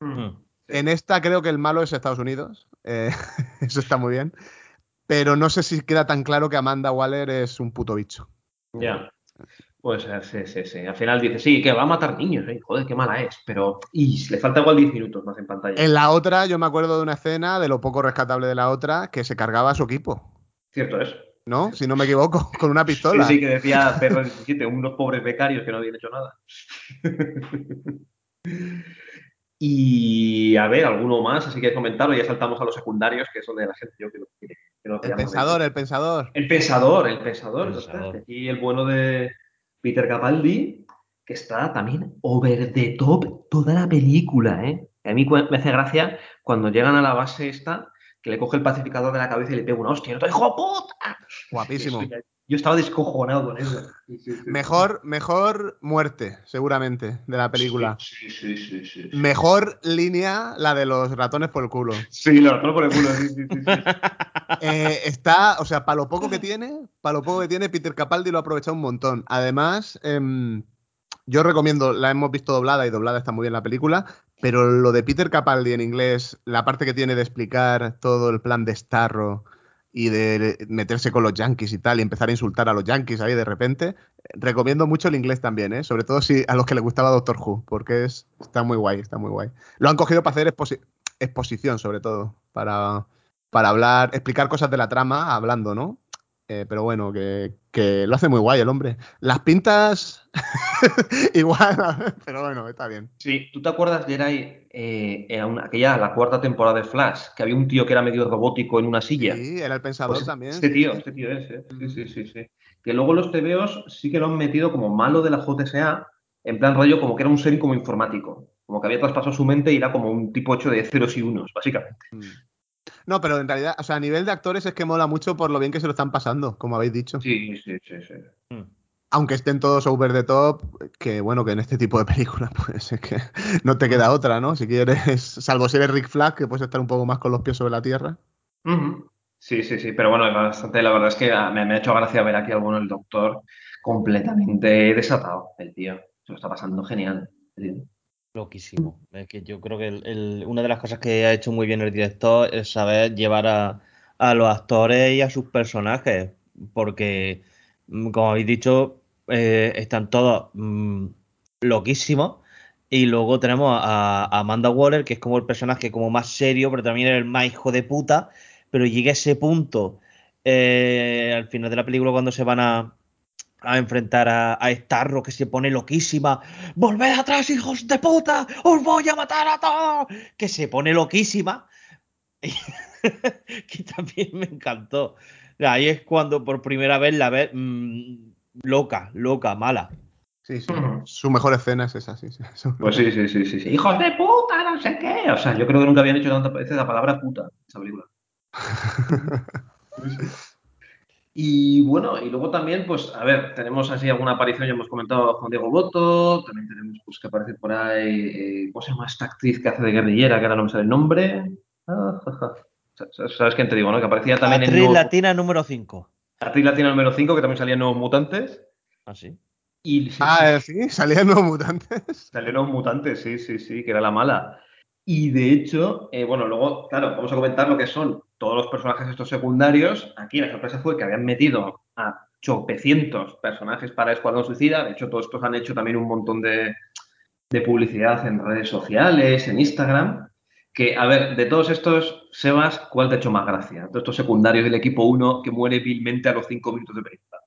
Mm. En esta creo que el malo es Estados Unidos, eh, [LAUGHS] eso está muy bien, pero no sé si queda tan claro que Amanda Waller es un puto bicho. Ya. Pues eh, sí, sí, sí. Al final dice, sí, que va a matar niños, ¿eh? Joder, qué mala es. Pero y le falta igual 10 minutos más en pantalla. En la otra yo me acuerdo de una escena, de lo poco rescatable de la otra, que se cargaba a su equipo, Cierto es. ¿no? Si no me equivoco, [LAUGHS] con una Sí, pistola. sí, que decía Perro 17, unos pobres becarios que no habían hecho nada. [LAUGHS] y a ver, alguno más, así que comentarlo, ya saltamos a los secundarios, que son de la gente yo que, que, que no El pensador, el pensador. El pensador, el pensador. Pensador. Aquí el bueno de Peter Capaldi, que está también over the top toda la película, ¿eh? A mí me hace gracia cuando llegan a la base esta, que le coge el pacificador de la cabeza y le pega una hostia. Otro, ¡hijo puta! Guapísimo. Eso ya- Yo estaba descojonado con eso. Sí, sí, sí. Mejor, mejor muerte, seguramente, de la película. Sí, sí, sí, sí. sí. Mejor línea, la de los ratones por el culo. Sí, lo ratón por el culo, sí, sí, sí. sí. Eh, está, o sea, para lo poco que tiene, para lo poco que tiene, Peter Capaldi lo ha aprovechado un montón. Además, em, yo recomiendo, la hemos visto doblada y doblada está muy bien la película, pero lo de Peter Capaldi en inglés, la parte que tiene de explicar todo el plan de Starro y de meterse con los yankees y tal, y empezar a insultar a los yankees ahí de repente, recomiendo mucho el inglés también, ¿eh? sobre todo si a los que les gustaba Doctor Who, porque es, está muy guay, está muy guay. Lo han cogido para hacer exposi- exposición, sobre todo, para, para hablar, explicar cosas de la trama hablando, ¿no? Eh, pero bueno, que, que lo hace muy guay el hombre. Las pintas, [LAUGHS] igual, [LAUGHS] pero bueno, está bien. Sí, ¿tú te acuerdas, Geray, eh, en una- aquella, la cuarta temporada de Flash, que había un tío que era medio robótico en una silla? Sí, era el pensador Pues también. Este tío, este tío es, ¿eh? Sí, sí, sí, sí. Que luego los TVOs sí que lo han metido como malo de la JSA, en plan rollo como que era un ser como informático. Como que había traspasado su mente y era como un tipo hecho de ceros y unos, básicamente. Mm. No, pero en realidad, o sea, a nivel de actores es que mola mucho por lo bien que se lo están pasando, como habéis dicho. Sí, sí, sí, sí. Mm. Aunque estén todos over the top, que bueno, que en este tipo de películas, [LAUGHS] pues es que no te queda otra, ¿no? Si quieres, salvo si eres Rick Flag, que puedes estar un poco más con los pies sobre la tierra. Sí, sí, sí, pero bueno, bastante, la verdad es que me, me ha hecho gracia ver aquí a alguno el doctor completamente desatado, el tío. Se lo está pasando genial. el tío. Loquísimo. Es que yo creo que una de las cosas que ha hecho muy bien el director es saber llevar a, los actores y a sus personajes. Porque, mm, como habéis dicho, eh, están todos mm, loquísimos. Y luego tenemos a, Amanda Waller, que es como el personaje como más serio, pero también el más hijo de puta. Pero llega ese punto eh, al final de la película cuando se van a, a enfrentar a, a Starro, que se pone loquísima. ¡Volved atrás, hijos de puta! ¡Os voy a matar a todos! Que se pone loquísima. [LAUGHS] que también me encantó. Ahí es cuando por primera vez la ves mm, loca, loca, mala. Sí. Su mejor escena es esa, sí, sí. [LAUGHS] Pues sí, sí, sí, sí, sí. ¡Hijos de puta! No sé qué. O sea, yo creo que nunca habían hecho tantas veces la palabra puta en esa película. [LAUGHS] Sí, sí. Y bueno, y luego también, pues, a ver, tenemos así alguna aparición, ya hemos comentado a Juan Diego Boto, también tenemos, pues, que aparece por ahí, eh, ¿cómo se llama esta actriz que hace de guerrillera, que ahora no me sale el nombre? Ah, ja, ja. Sa- ¿Sabes quién te digo, no? Que aparecía también en Actriz Nuevos- latina número 5. actriz latina número 5, que también salía en Nuevos Mutantes. Así. Y sí, Ah, eh, sí, salían los mutantes. Salió Nuevos Mutantes, sí, sí, sí, que era la mala. Y de hecho, eh, bueno, luego, claro, vamos a comentar lo que son todos los personajes estos secundarios. Aquí la sorpresa fue que habían metido a chopecientos personajes para Escuadrón Suicida. De hecho, todos estos han hecho también un montón de, de publicidad en redes sociales, en Instagram. Que, a ver, de todos estos, Sebas, ¿cuál te ha hecho más gracia? De estos secundarios del equipo 1 que muere vilmente a los 5 minutos de película.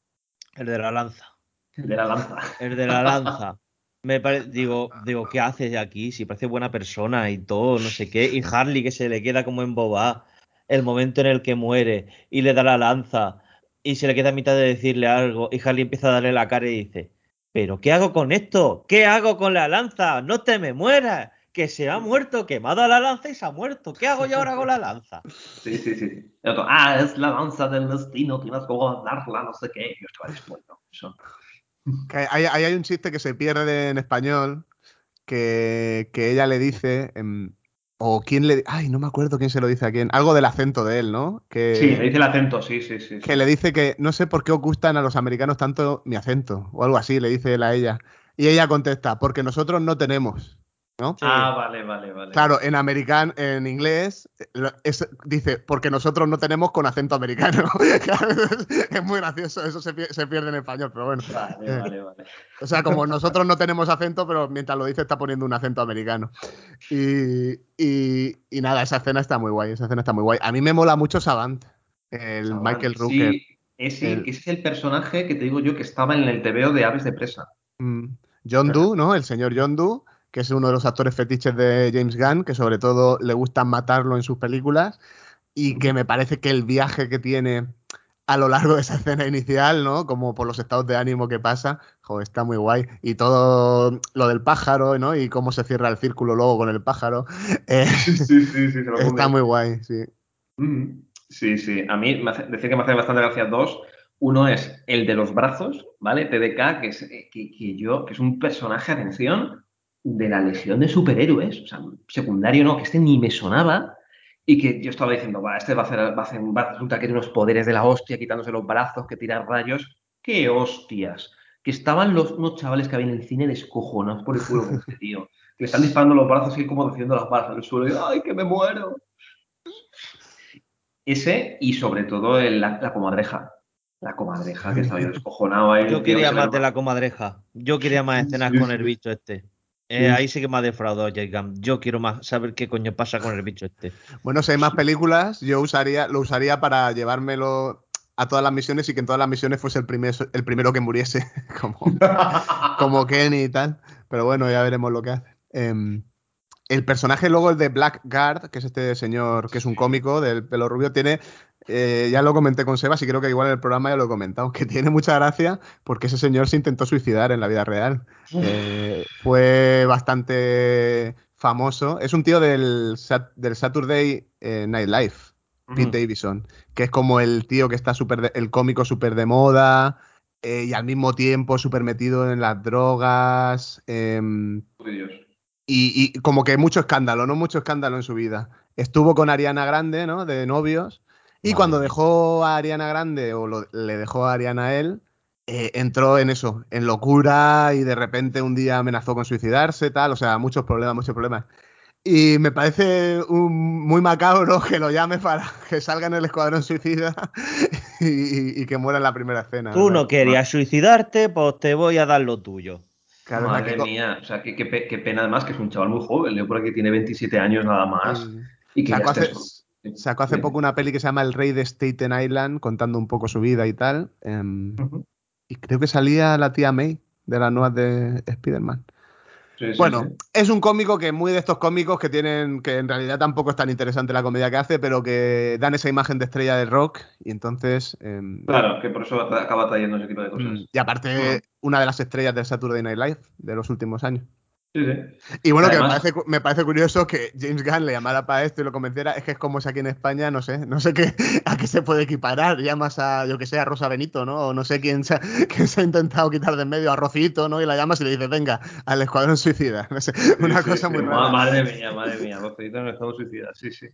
El de la lanza. El de la lanza. El de la lanza. Me pare- digo, digo, ¿qué haces aquí? Si parece buena persona y todo, no sé qué. Y Harley que se le queda como embobada. El momento en el que muere y le da la lanza y se le queda a mitad de decirle algo y Harley empieza a darle la cara y dice, ¿pero qué hago con esto? ¿Qué hago con la lanza? No te me mueras. Que se ha muerto, que me ha dado la lanza y se ha muerto. ¿Qué hago yo ahora con la lanza? Sí, sí, sí. Otro, ah, es la lanza del destino, tienes que guardarla, no sé qué. Yo estaba dispuesto. Eso. Ahí hay, un chiste que se pierde en español que, que ella le dice, em, o quién le... Ay, no me acuerdo quién se lo dice a quién. Algo del acento de él, ¿no? Que, Sí, le dice el acento, sí, sí, sí. que le dice que no sé por qué os gustan a los americanos tanto mi acento, o algo así, le dice él a ella. Y ella contesta, porque nosotros no tenemos, ¿no? Ah, vale, vale, vale. Claro, en americano, en inglés, eh, es- dice, porque nosotros no tenemos con acento americano. [LAUGHS] Es, muy gracioso, eso se, pie- se pierde en español, pero bueno. Vale, vale, vale. O sea, como nosotros no tenemos acento, pero mientras lo dice está poniendo un acento americano. Y, y- y nada, esa escena está muy guay, esa escena está muy guay. A mí me mola mucho Savant, el. Michael Rooker. Sí, ese, El- ese es el personaje que te digo yo que estaba en el TVO de Aves de Presa. Mm, John Doe, ¿no? El señor John Doe, que es uno de los actores fetiches de James Gunn, que sobre todo le gusta matarlo en sus películas, y que me parece que el viaje que tiene a lo largo de esa escena inicial, ¿no? Como por los estados de ánimo que pasa, joder, está muy guay. Y todo lo del pájaro, ¿no? Y cómo se cierra el círculo luego con el pájaro. eh, Sí, sí, sí, se lo [LAUGHS] está muy guay, sí. Mm, Sí, sí. A mí me hace- decir que me hace bastante gracia dos. Uno es el de los brazos, ¿vale? TDK, que es, eh, que, que yo, que es un personaje, atención, de la Legión de Superhéroes. O sea, secundario no, que este ni me sonaba. Y que yo estaba diciendo, va, este va a hacer, va a hacer, va a resultar que tiene unos poderes de la hostia, quitándose los brazos, que tira rayos. ¡Qué hostias! Que estaban los, unos chavales que habían en el cine descojonados por el culo con este tío. Que le están disparando los brazos y como haciendo las balas en el suelo. Y, ¡Ay, que me muero! Ese y sobre todo el- la, la comadreja. La comadreja, que estaba yo descojonado ahí. Yo quería más de la comadreja. Yo quería más escenas Sí, con el bicho este. Eh. Ahí sí que me ha defraudado James Gunn. Yo quiero más saber qué coño pasa con el bicho este. Bueno, si hay más películas, yo usaría, lo usaría para llevármelo a todas las misiones y que en todas las misiones fuese el, primer, el primero que muriese, [LAUGHS] como, como Kenny y tal. Pero bueno, ya veremos lo que hace. Em, el personaje luego, el de Blackguard, que es este señor que es un cómico del pelo rubio, tiene, eh, ya lo comenté con Sebas y creo que igual en el programa ya lo he comentado, que tiene mucha gracia porque ese señor se intentó suicidar en la vida real. Eh, fue bastante famoso. Es un tío del, del Saturday eh, Night Live, Pete. Davidson, que es como el tío que está súper, de- el cómico súper de moda eh, y al mismo tiempo súper metido en las drogas. em, y, y como que mucho escándalo, ¿no? Mucho escándalo en su vida. Estuvo con Ariana Grande, ¿no? De novios. Y cuando dejó a Ariana Grande, o lo- le dejó a Ariana a él, eh, entró en eso, en locura y de repente un día amenazó con suicidarse, tal. O sea, muchos problemas, muchos problemas. Y me parece un- muy macabro que lo llame para [LAUGHS] que salga en el escuadrón suicida y, [LAUGHS] y- y que muera en la primera escena. Tú O sea, no querías suicidarte, pues te voy a dar lo tuyo. claro, Madre que mía, o sea, qué, qué qué pena además que es un chaval muy joven, leo por aquí tiene 27 años nada más. Y que ya Sacó esté hace, sacó hace poco una peli que se llama El Rey de Staten Island, contando un poco su vida y tal. em, Ujú. Y creo que salía la tía May de las nuevas de Spider-Man. Sí, sí, Bueno, sí. es un cómico que es muy de estos cómicos que tienen, que en realidad tampoco es tan interesante la comedia que hace, pero que dan esa imagen de estrella de rock y entonces... em, Claro, que por eso acaba trayendo ese tipo de mm, cosas. y aparte, Mm. una de las estrellas del Saturday Night Live de los últimos años. Sí, sí. Y bueno, que me parece, cu- me parece curioso que James Gunn le llamara para esto y lo convenciera. Es que es como si aquí en España, no sé, no sé qué, [LAUGHS] a qué se puede equiparar. Llamas a, yo que sé, a Rosa Benito, ¿no? O no sé quién se, ha- [LAUGHS] quién se ha intentado quitar de en medio a Rocito, ¿no? Y la llamas y le dices, venga, al Escuadrón Suicida. [LAUGHS] No sé, una cosa muy sí. rara. Ma- Madre mía, madre mía, Rocito en estado suicida, sí, sí.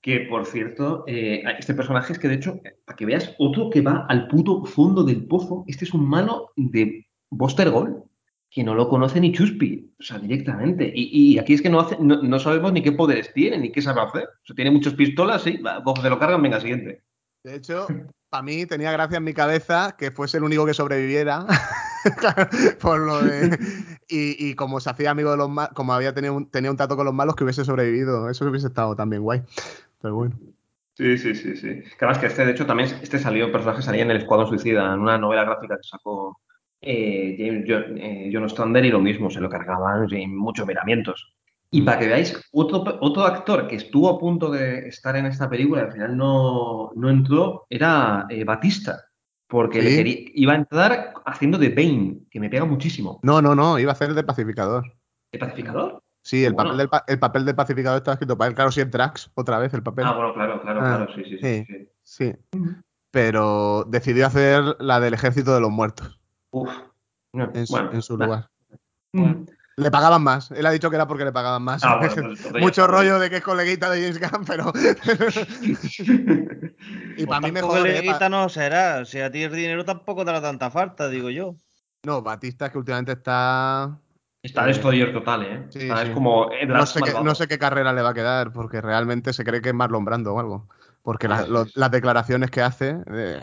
Que por cierto, eh, este personaje es que de hecho, para que veas, otro que va al puto fondo del pozo, este es un malo de Buster Gold, que no lo conoce ni Chuspi, o sea, directamente. Y, y aquí es que no, hace, no, no sabemos ni qué poderes tiene, ni qué sabe hacer. O sea, tiene muchas pistolas, sí, va, coge, lo cargan, venga, siguiente. De hecho, para mí tenía gracia en mi cabeza que fuese el único que sobreviviera. [LAUGHS] por lo de. Y, y como se hacía amigo de los malos, como había tenido un, tenía un trato con los malos, que hubiese sobrevivido. Eso hubiese estado también guay. Pero bueno. Sí, sí, sí, sí. Que además que este, de hecho, también este salió, el personaje salía en el Escuadrón Suicida, en una novela gráfica que sacó eh, James John, eh, John Ostrander y lo mismo, se lo cargaban sin muchos miramientos. Y Mm. para que veáis, otro, otro actor que estuvo a punto de estar en esta película y al final no, no entró era eh, Batista, porque le ¿Sí? quería- iba a entrar haciendo de Bane, que me pega muchísimo. No, no, no, iba a ser de pacificador. ¿De pacificador? Sí, el, Bueno. papel del, el papel de pacificador estaba escrito para él. Claro, sí, en Drax, otra vez el papel. Ah, bueno, claro, claro, Ah, claro, sí, sí, sí. sí. Sí. Pero decidió hacer la del ejército de los muertos Uf. No, en su, bueno, en su nah. lugar. Mm. Le pagaban más. Él ha dicho que era porque le pagaban más. Ah, bueno, [LAUGHS] pues Mucho rollo de que es coleguita de James Gunn, pero. [LAUGHS] y para mí Tampoco mejor. ¿eh? Pa- quita no será. Si a ti el dinero tampoco te da tanta falta, digo yo. No, Batista es que últimamente está. Está destroyer total, ¿eh? Sí, Está- sí. Es como Ed No sé, qué, malvado. no sé qué carrera le va a quedar, porque realmente se cree que es Marlon Brando o algo. Porque la- Sí, lo- sí. las declaraciones que hace. eh,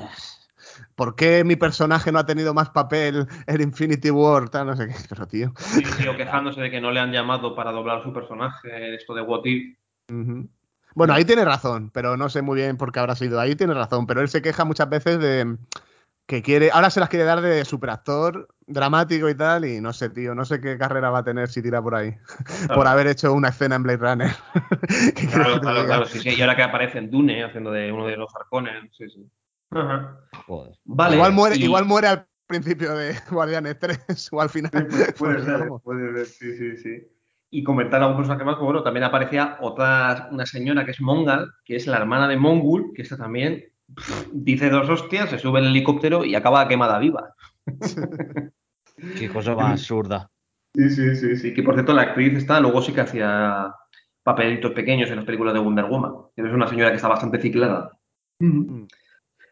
¿Por qué mi personaje no ha tenido más papel en Infinity War? Tal, no sé qué. [LAUGHS] Pero, tío. Sí, sí, o quejándose de que no le han llamado para doblar su personaje, esto de What If. Bueno, ahí tiene razón, pero no sé muy bien por qué habrá sido. Ahí tiene razón, pero él se queja muchas veces de que quiere. Ahora se las quiere dar de superactor, dramático y tal, y no sé, tío, no sé qué carrera va a tener si tira por ahí. [LAUGHS] Por haber hecho una escena en Blade Runner. [LAUGHS] ¿Qué quieres Claro, claro, claro, sí, sí. Y ahora que aparece en Dune haciendo de uno de los Harkonnen, sí, sí. Ajá. Joder. Vale. igual, muere, y- igual muere al principio de [LAUGHS] Guardianes 3 o al final. Sí, puede, [LAUGHS] ser, puede ser, sí, sí, sí. Y comentar algún personaje más, pues bueno, también aparecía otra, una señora que es Mongal, que es la hermana de Mongul, que esta también pff, dice dos hostias, se sube en el helicóptero y acaba quemada viva. [LAUGHS] Qué cosa más absurda. Sí, sí, sí, sí. Que por cierto, la actriz esta luego sí que hacía papelitos pequeños en las películas de Wonder Woman. Es una señora que está bastante ciclada. Mm.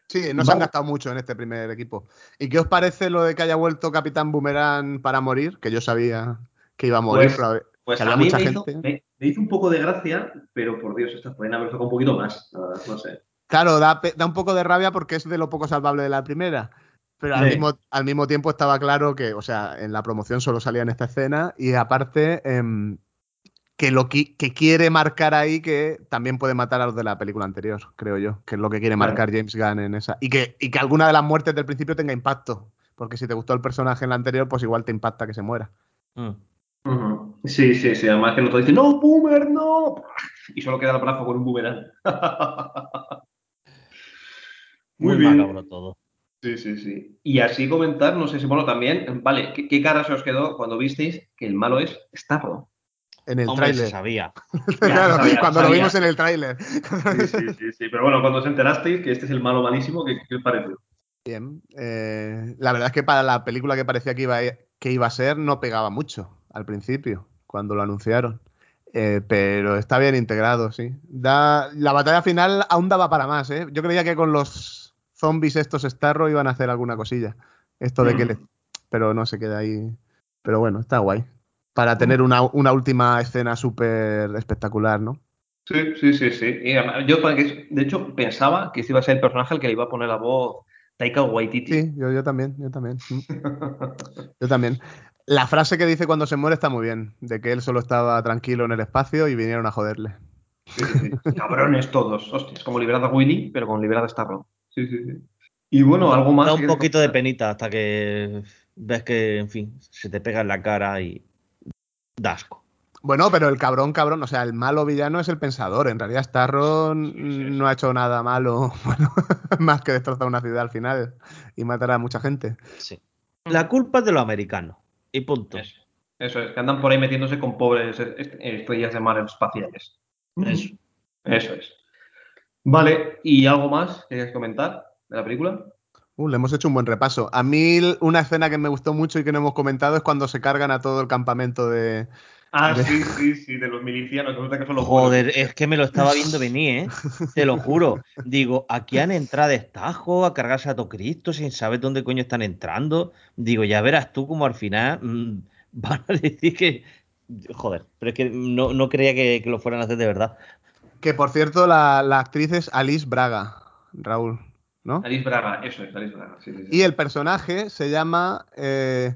Sí, no se han gastado mucho en este primer equipo. ¿Y qué os parece lo de que haya vuelto Capitán Boomerang para morir? Que yo sabía que iba a morir, Pues- pero Pues que a mí mucha me hizo, gente. me- me hizo un poco de gracia, pero por Dios, estas pueden haber tocado un poquito más. la verdad, no sé. Claro, da, un poco de rabia porque es de lo poco salvable de la primera. Pero al, Sí. mismo, al mismo tiempo estaba claro que, o sea, en la promoción solo salía en esta escena y aparte em, que lo qui- que quiere marcar ahí que también puede matar a los de la película anterior, creo yo, que es lo que quiere Claro. marcar James Gunn en esa. Y que, y que alguna de las muertes del principio tenga impacto. Porque si te gustó el personaje en la anterior, pues igual te impacta que se muera. Mm. Sí, sí, sí. Además que el otro dice, no, boomer, no. Y solo queda el brazo con un boomerang. [LAUGHS] Muy, bien. todo. Sí, sí, sí. Y así comentar, no sé si, bueno, también, vale, ¿qué, qué cara se os quedó cuando visteis que el malo es Starro? En el Hombre, se tráiler. sabía. [LAUGHS] Claro, sabía, cuando lo vimos en el tráiler. Sí, sí, sí, sí. Pero bueno, cuando os enterasteis que este es el malo malísimo, ¿qué, qué os pareció? Bien. eh, la verdad es que para la película que parecía que iba, a, que iba a ser, no pegaba mucho al principio, cuando lo anunciaron. Eh, pero está bien integrado, sí. Da, la batalla final aún daba para más, ¿eh? Yo creía que con los zombies estos Starro iban a hacer alguna cosilla. Esto de que le... Pero no se queda ahí. Pero bueno, está guay. Para tener una, una última escena súper espectacular, ¿no? Sí, sí, sí, sí. Y además, yo, de hecho, pensaba que este iba a ser el personaje al que le iba a poner la voz Taika Waititi. Sí, yo, yo también, yo también. Mm. Yo también. La frase que dice cuando se muere está muy bien, de que él solo estaba tranquilo en el espacio y vinieron a joderle. Sí, sí, sí. [LAUGHS] Cabrones todos. Hostia, es como liberar a Willy, pero con liberar a Starro. Sí, sí, sí. Y bueno, algo más. Da un poquito de penita hasta que ves que, en fin, se te pega en la cara y da asco. Bueno, pero el cabrón, cabrón, o sea, el malo villano es el pensador. En realidad, Starro Sí, sí, sí. no ha hecho nada malo, [LAUGHS] bueno, más que destrozar una ciudad al final y matar a mucha gente. Sí. La culpa es de los americanos. Y punto. Eso, eso es, que andan por ahí metiéndose con pobres est- estrellas de mar espaciales. Eso. Eso es. Vale, ¿y algo más que querías comentar de la película? Uh, le hemos hecho un buen repaso. A mí, una escena que me gustó mucho y que no hemos comentado es cuando se cargan a todo el campamento de. Ah, De- sí, sí, sí, de los milicianos, que resulta que son los Joder, buenos. es que me lo estaba viendo venir, ¿eh? Te lo juro. Digo, aquí han entrado de estajo a cargarse a todo Cristo sin saber dónde coño están entrando. Digo, ya verás tú como al final mm, [LAUGHS] van a decir que. Joder, pero es que no, no creía que, que lo fueran a hacer de verdad. Que por cierto, la, la actriz es Alice Braga, Raúl, ¿no? Alice Braga, eso es, Alice Braga, sí, sí, sí. Y el personaje se llama eh,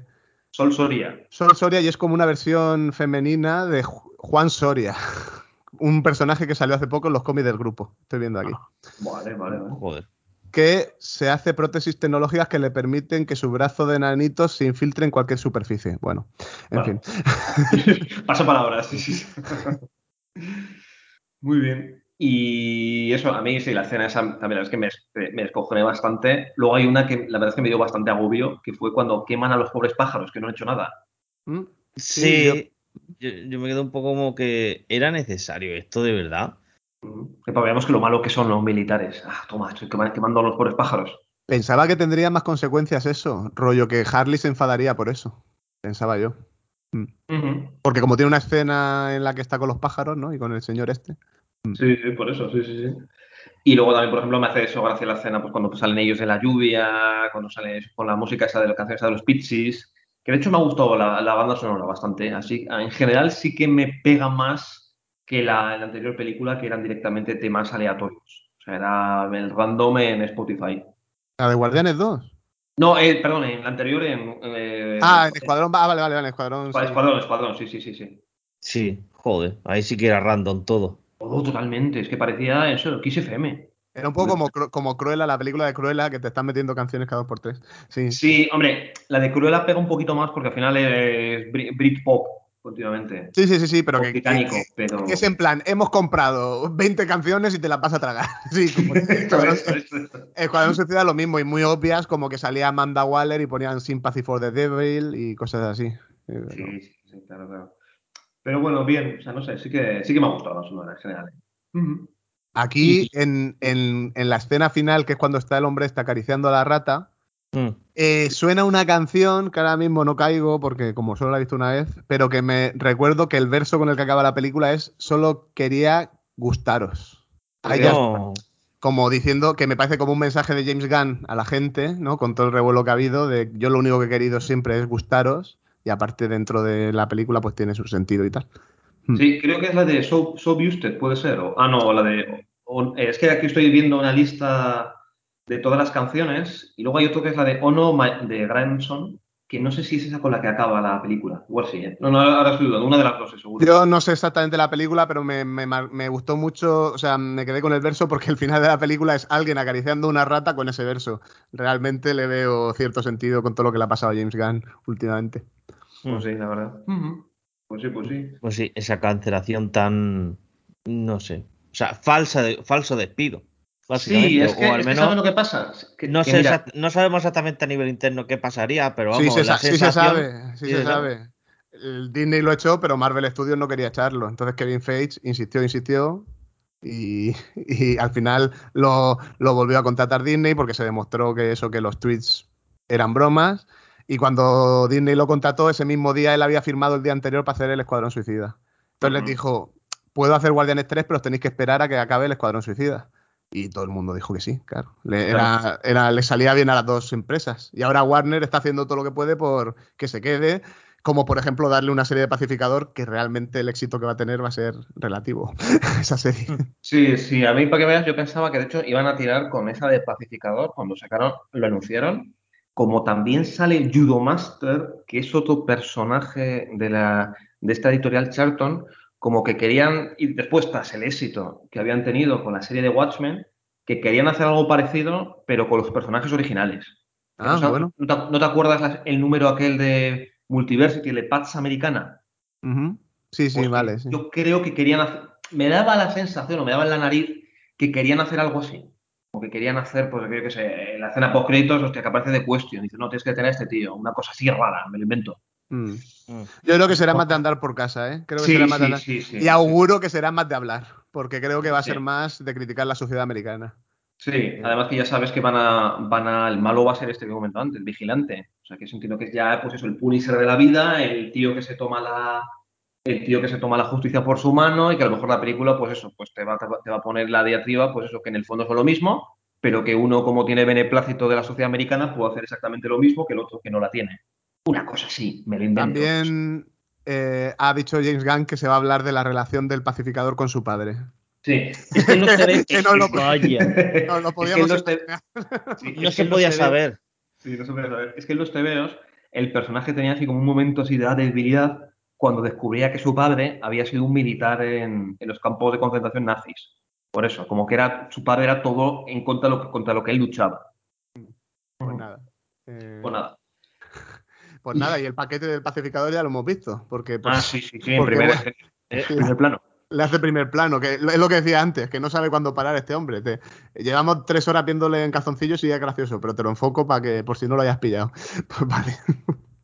Sol Soria. Sol Soria y es como una versión femenina de Ju- Juan Soria. [LAUGHS] Un personaje que salió hace poco en los cómics del grupo. Estoy viendo aquí. Vale, vale, vale. Joder. Que se hace prótesis tecnológicas que le permiten que su brazo de nanito se infiltre en cualquier superficie. Bueno, en Vale. fin. [LAUGHS] Paso palabras, sí, sí. [LAUGHS] Muy bien. Y eso, a mí sí, la escena esa también es que me, me descojoné bastante. Luego hay una que la verdad es que me dio bastante agobio, que fue cuando queman a los pobres pájaros, que no han hecho nada. ¿Mm? Sí, yo- me quedo un poco como que era necesario esto de verdad. Ujú. Que para veamos que lo malo que son los militares. Ah, toma, estoy quema- quemando a los pobres pájaros. Pensaba que tendría más consecuencias eso. Rollo que Harley se enfadaría por eso. Pensaba yo. Ujú. Porque como tiene una escena en la que está con los pájaros, ¿no? Y con el señor este. Sí, sí, por eso, sí, sí, sí. Y luego también, por ejemplo, me hace eso gracia la escena, pues cuando salen ellos en la lluvia, cuando salen con la música esa de la canción esa de los Pixies, que de hecho me ha gustado la, la banda sonora bastante. Así, en general sí que me pega más que la, la anterior película, que eran directamente temas aleatorios. O sea, era el random en Spotify. La de Guardianes 2. No, eh, perdón, en la anterior en... eh, Ah, en Escuadrón. Ah, vale, vale, vale, Escuadrón. sí. Escuadrón, Escuadrón, sí, sí, sí, sí. Sí, joder, ahí sí que era random todo. Oh, totalmente, es que parecía eso, Kiss FM. Era un poco como, como Cruella, la película de Cruella, que te están metiendo canciones cada dos por tres. Sí. Sí, hombre, la de Cruella pega un poquito más porque al final es Brit- Britpop continuamente. Sí, sí, sí, sí, pero que, británico, que- pero... que es en plan, hemos comprado 20 canciones y te las vas a tragar. [LAUGHS] Sí, como [LAUGHS] Escuadrón, Suicida lo mismo y muy obvias, como que salía Amanda Waller y ponían Sympathy for the Devil y cosas así. Sí, sí, sí, claro, claro. Pero bueno, bien, o sea, no sé, sí que, sí que me ha gustado la sonora en general. Ujú. Aquí, en, en- en la escena final, que es cuando está el hombre está acariciando a la rata, Mm. Eh, suena una canción que ahora mismo no caigo porque como solo la he visto una vez, pero que me recuerdo que el verso con el que acaba la película es solo quería gustaros. Ahí ya No. como diciendo que me parece como un mensaje de James Gunn a la gente, ¿no? Con todo el revuelo que ha habido, de yo lo único que he querido siempre es gustaros, y aparte dentro de la película pues tiene su sentido y tal. Sí, creo que es la de So, So Busted, puede ser. O, ah, no, la de. es que aquí estoy viendo una lista de todas las canciones y luego hay otro que es la de Ono de Grandson, que no sé si es esa con la que acaba la película. Igual sí, ¿eh? No, no, ahora estoy dudando. Una de las dos, seguro. Yo no sé exactamente la película, pero me, me me gustó mucho, o sea, me quedé con el verso porque el final de la película es alguien acariciando una rata con ese verso. Realmente le veo cierto sentido con todo lo que le ha pasado a James Gunn últimamente. Pues sí, la verdad. Pues sí, pues sí. Pues sí, esa cancelación tan. No sé. O sea, falsa de- falso despido. Básicamente. Sí, es que, o al es que menos. ¿sabes lo que pasa? Que- no, que sé mira, exact- no sabemos exactamente a nivel interno qué pasaría, pero vamos, sí, se, la sí se sabe, sí sí se se sabe. sabe. El Disney lo echó, pero Marvel Studios no quería echarlo. Entonces Kevin Feige insistió, insistió. Y, y al final lo, lo volvió a contratar Disney porque se demostró que eso, que los tweets eran bromas. Y cuando Disney lo contrató, ese mismo día él había firmado el día anterior para hacer el Escuadrón Suicida. Entonces les dijo, puedo hacer Guardianes 3, pero os tenéis que esperar a que acabe el Escuadrón Suicida. Y todo el mundo dijo que sí, claro. Le, era, era- le salía bien a las dos empresas. Y ahora Warner está haciendo todo lo que puede por que se quede, como por ejemplo darle una serie de Pacificador, que realmente el éxito que va a tener va a ser relativo. [LAUGHS] Esa serie. Sí, sí, a mí para que veas, yo pensaba que de hecho iban a tirar con esa de pacificador cuando sacaron, lo anunciaron. Como también sale Judo Master, que es otro personaje de, la, de esta editorial Charlton, como que querían, y después tras el éxito que habían tenido con la serie de Watchmen, que querían hacer algo parecido, pero con los personajes originales. Ah, O sea, bueno. ¿no, te, no te acuerdas el número aquel de Multiversity, de Pax Americana? Sí, sí, Pues que vale. sí. Yo creo que querían hacer, me daba la sensación o me daba en la nariz que querían hacer algo así. O que querían hacer, pues yo qué sé, la escena post créditos, hostia, que aparece de Question. Dice, no, tienes que tener a este tío, una cosa así rara, me lo invento. Mm. Mm. Yo creo que será más de andar por casa, ¿eh? Creo que Sí, será más de andar. sí, sí, y sí. auguro que será más de hablar, porque creo que va a Sí. ser más de criticar la sociedad americana. Sí, además que ya sabes que van a, van a, el malo va a ser este que he comentado antes, el vigilante. O sea, que entiendo que es ya, pues eso, el Punisher de la vida, el tío que se toma la, el tío que se toma la justicia por su mano y que a lo mejor la película, pues eso, pues te va, te va a poner la diatriba, pues eso, que en el fondo son lo mismo, pero que uno, como tiene beneplácito de la sociedad americana, puede hacer exactamente lo mismo que el otro que no la tiene. Una cosa así, me lo invento. También eh, ha dicho James Gunn que se va a hablar de la relación del pacificador con su padre. Sí, es que en los TV... Que no lo- Vaya. No, lo Es que sí, No se podía saber. Sí, no se puede saber. Es que en los TVOs el personaje tenía así como un momento así de la debilidad cuando descubría que su padre había sido un militar en, en los campos de concentración nazis. Por eso, como que era su padre era todo en contra de lo que, contra lo que él luchaba. Pues nada. Eh, Pues nada. Pues nada, y el paquete del pacificador ya lo hemos visto, porque pues, ah, sí, sí, sí, en porque, primer, bueno, [LAUGHS] plano. le hace primer plano, que es lo que decía antes, que no sabe cuándo parar este hombre. Te- llevamos tres horas viéndole en calzoncillos y ya es gracioso, pero te lo enfoco para que, por si no lo hayas pillado. [LAUGHS] Pues vale.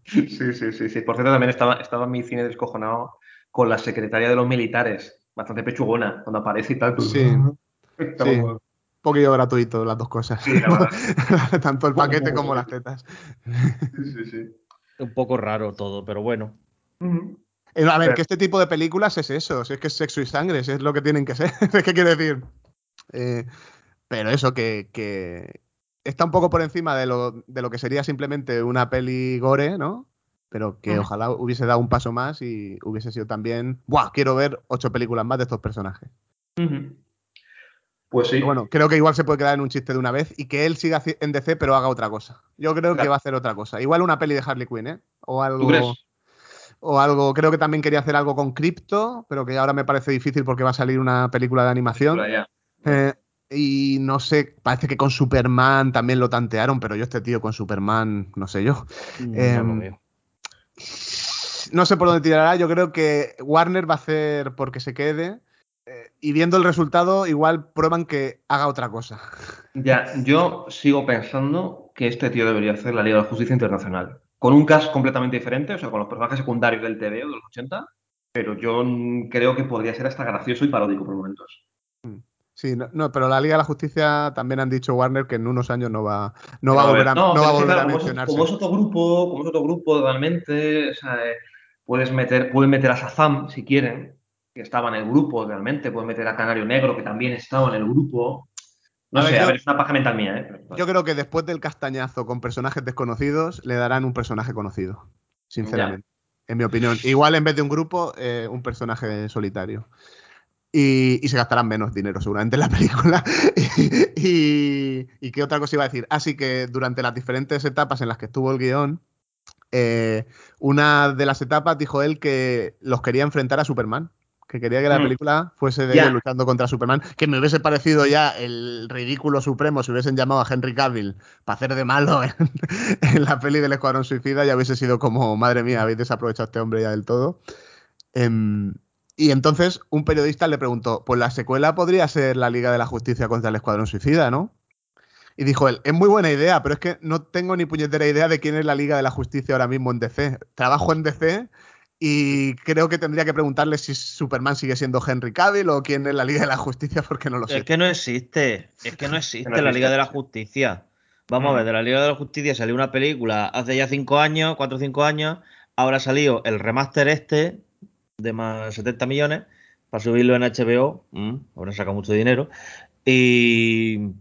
Sí, sí, sí, sí. Por cierto, también estaba, estaba en mi cine descojonado con la secretaria de los militares. Bastante pechugona cuando aparece y tal. Sí. Sí. Un poquillo gratuito las dos cosas. Sí, la verdad. [LAUGHS] Tanto el paquete como las tetas. Sí, sí, sí. Un poco raro todo, pero bueno. Eh, A ver, Pero- que este tipo de películas es eso, si es que es sexo y sangre, si es lo que tienen que ser. [LAUGHS] es que quiero decir. Eh, pero eso, que, que está un poco por encima de lo, de lo que sería simplemente una peli gore, ¿no? Pero que Ujú. ojalá hubiese dado un paso más y hubiese sido también. ¡Buah! Quiero ver ocho películas más de estos personajes. Pues sí. Pero bueno, creo que igual se puede quedar en un chiste de una vez y que él siga en DC, pero haga otra cosa. Yo creo que va a hacer otra cosa. Igual una peli de Harley Quinn, ¿eh? O algo. ¿Tú crees? O algo, creo que también quería hacer algo con Crypto, pero que ahora me parece difícil porque va a salir una película de animación. Eh, y no sé, parece que con Superman también lo tantearon, pero yo este tío con Superman, no sé yo. No Em, veo. No sé por dónde tirará, yo creo que Warner va a hacer porque se quede. Eh, y viendo el resultado, igual prueban que haga otra cosa. Ya, yo sigo pensando que este tío debería hacer la Liga de la Justicia Internacional. Con un cast completamente diferente, o sea, con los personajes secundarios del TVO de los 80, pero yo mm, creo que podría ser hasta gracioso y paródico por momentos. Sí, no, no, pero la Liga de la Justicia también han dicho Warner que en unos años no va, no va a volver a, no, no va a, volver claro, a como, es, mencionarse. como es otro grupo, como es otro grupo realmente, o sea, eh, puedes meter, pueden meter a Shazam si quieren, que estaba en el grupo realmente, pueden meter a Canario Negro, que también estaba en el grupo. No A ver, sé, a ver, es una paja mental mía, ¿eh? Pero- Yo creo que después del castañazo con personajes desconocidos, le darán un personaje conocido. Sinceramente. En mi opinión. Igual en vez de un grupo, eh, un personaje solitario. Y, y se gastarán menos dinero seguramente en la [LAUGHS] película. y, y qué otra cosa iba a decir. Así que durante las diferentes etapas en las que estuvo el guion, eh, una de las etapas dijo él que los quería enfrentar a Superman. Que quería que la Mm. película fuese de ellos luchando contra Superman. Que me hubiese parecido ya el ridículo supremo si hubiesen llamado a Henry Cavill para hacer de malo en, [LAUGHS] en la peli del Escuadrón Suicida. Ya hubiese sido como, madre mía, habéis desaprovechado a este hombre ya del todo. Em, y entonces un periodista le preguntó, pues la secuela podría ser la Liga de la Justicia contra el Escuadrón Suicida, ¿no? Y dijo él, es muy buena idea, pero es que no tengo ni puñetera idea de quién es la Liga de la Justicia ahora mismo en DC. Trabajo en DC y creo que tendría que preguntarle si Superman sigue siendo Henry Cavill o quién es la Liga de la Justicia porque no lo sé. Es que no existe, es que no existe la. Liga de la Justicia. Vamos a Mm. ver, de la Liga de la Justicia salió una película hace ya cinco años, cuatro o cinco años. Ahora ha salido el remaster este de más 70 millones para subirlo en HBO. Mm, habrán sacado mucho dinero. Y,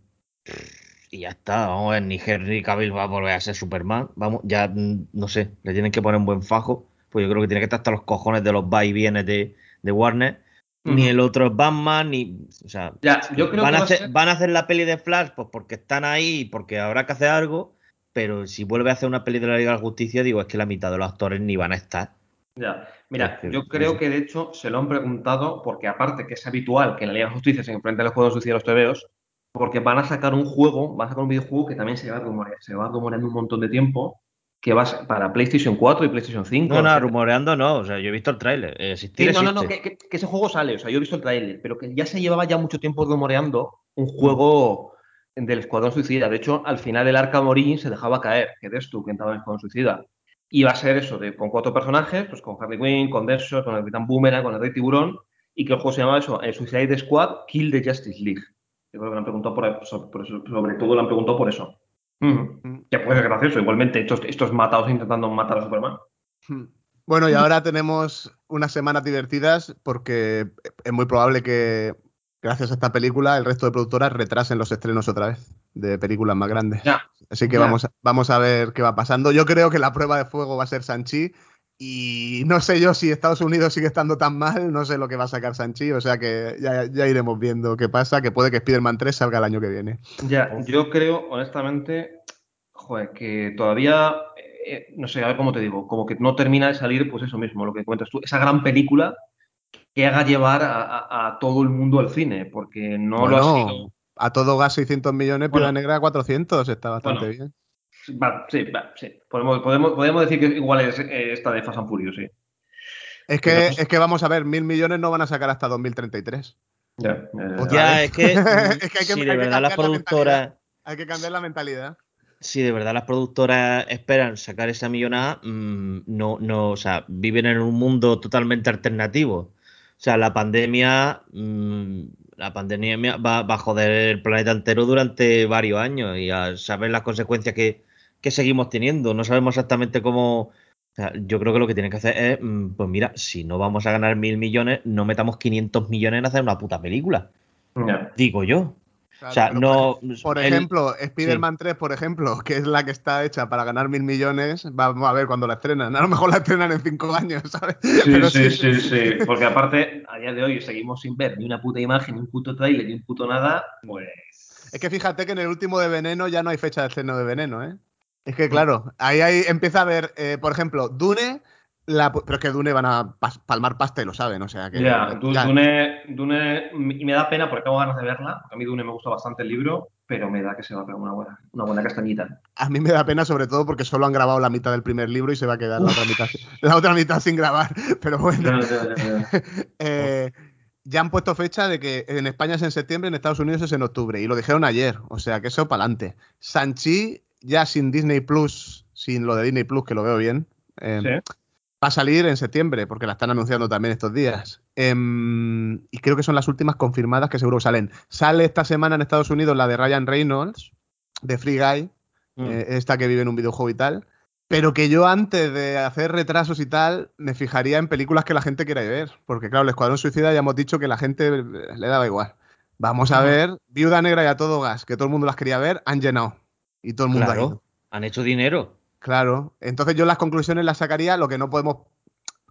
y ya está. Vamos a ver, ni Henry Cavill va a volver a ser Superman. Vamos, ya mm, no sé, le tienen que poner un buen fajo. Pues yo creo que tiene que estar hasta los cojones de los va y vienes de, de Warner. Ni el otro es Batman, ni. O sea, Ya, yo creo van, que a a hacer, ser- van a hacer la peli de Flash pues porque están ahí porque habrá que hacer algo. Pero si vuelve a hacer una peli de la Liga de la Justicia, digo, es que la mitad de los actores ni van a estar. Ya, mira, yo creo que de hecho se lo han preguntado porque aparte que es habitual que en la Liga de Justicia se enfrenten a los juegos suicidas los TVOs, porque van a sacar un juego, van a sacar un videojuego que también se va a rumorear, se va rumoreando un montón de tiempo, que va a ser para PlayStation 4 y PlayStation 5. No, no, rumoreando no. O sea, yo he visto el tráiler. eh, Existir Sí, no, no, no, que, que- que ese juego sale, o sea, yo he visto el tráiler, pero que ya se llevaba ya mucho tiempo rumoreando un juego del Escuadrón Suicida. De hecho, al final del Arkham Origins se dejaba caer que eres tú que entraba en el Escuadrón Suicida. Y va a ser eso, de, con cuatro personajes, pues con Harley Quinn, con Deadshot, con el Capitán Boomerang, con el Rey Tiburón, y que el juego se llama eso, el Suicide Squad Kill the Justice League. Yo creo que lo han preguntado por, so- por eso, sobre todo lo han preguntado por eso. Mm. Que puede ser gracioso, igualmente, estos, estos matados intentando matar a Superman. Hmm. Bueno, y ahora tenemos unas semanas divertidas porque es muy probable que, gracias a esta película, el resto de productoras retrasen los estrenos otra vez de películas más grandes. Ya. Así que Ya. vamos, vamos a ver qué va pasando. Yo creo que la prueba de fuego va a ser Sanchi. Y no sé yo si Estados Unidos sigue estando tan mal, no sé lo que va a sacar Sanchi. O sea que ya, ya iremos viendo qué pasa. Que puede que Spider-Man 3 salga el año que viene. Ya, yo creo, honestamente, joder, que todavía, eh, no sé, a ver cómo te digo, como que no termina de salir, pues eso mismo, lo que cuentas tú, esa gran película que haga llevar a, a- a todo el mundo al cine, porque no lo ha Bueno, sido. a todo gas 600 millones, Bueno. Piedra Negra 400. Está bastante Bueno. bien. Va, sí, va, sí. Podemos, podemos, podemos decir que igual es eh, esta de Fast and Furious, sí. Es que, Pero- es que vamos a ver, mil millones no van a sacar hasta 2033. Ya, es que, [LAUGHS] mm, Es que hay que- si hay de que verdad las cambiar la productoras, Hay que cambiar la mentalidad. si de verdad las productoras esperan sacar esa millonada, mm, no, no, o sea, viven en un mundo totalmente alternativo. O sea, la pandemia, mm, la pandemia va, va a joder el planeta entero durante varios años y a saber las consecuencias que, que seguimos teniendo. No sabemos exactamente cómo. O sea, yo creo que lo que tienen que hacer es, mm, pues mira, si no vamos a ganar mil millones, no metamos 500 millones en hacer una puta película. ya. Digo yo. Claro, o sea, no. Por, por el- ejemplo, Spider-Man 3, por ejemplo, [LAUGHS] que es la que está hecha para ganar mil millones, vamos a ver cuando la estrenan. A lo mejor la estrenan en cinco años, ¿sabes? Sí, [LAUGHS] Pero sí, sí, sí. Porque aparte, a día de hoy seguimos sin ver ni una puta imagen, ni un puto trailer, ni un puto nada. Pues. Es que fíjate que en el último de Veneno ya no hay fecha de estreno de Veneno, ¿eh? Es que claro, ahí, ahí empieza a haber, eh, por ejemplo, Dune, la, pero es que Dune van a pas- palmar pasta y lo saben, o sea que. Ya, Du- ya. Dune, Dune, y me da pena porque tengo ganas de verla. porque A mí Dune me gusta bastante el libro, pero me da que se va a pegar una buena, una buena castañita. A mí me da pena sobre todo porque solo han grabado la mitad del primer libro y se va a quedar la otra mitad, la otra mitad sin grabar. [LAUGHS] Pero bueno, [LAUGHS] eh, ya han puesto fecha de que en España es en septiembre, en Estados Unidos es en octubre. Y lo dijeron ayer, o sea que eso para adelante. Sanchi, ya sin Disney Plus, sin lo de Disney Plus, que lo veo bien. eh, Sí. Va a salir en septiembre, porque la están anunciando también estos días. Em, y creo que son las últimas confirmadas que seguro salen. Sale esta semana en Estados Unidos la de Ryan Reynolds, de Free Guy, Mm. eh, esta que vive en un videojuego y tal. Pero que yo antes de hacer retrasos y tal, me fijaría en películas que la gente quiera ver. Porque claro, el Escuadrón Suicida ya hemos dicho que la gente eh, le daba igual. Vamos a ver Viuda Negra y a todo gas, que todo el mundo las quería ver, han llenado. Y todo el mundo. Claro, han hecho dinero. Claro. Entonces yo las conclusiones las sacaría. Lo que no podemos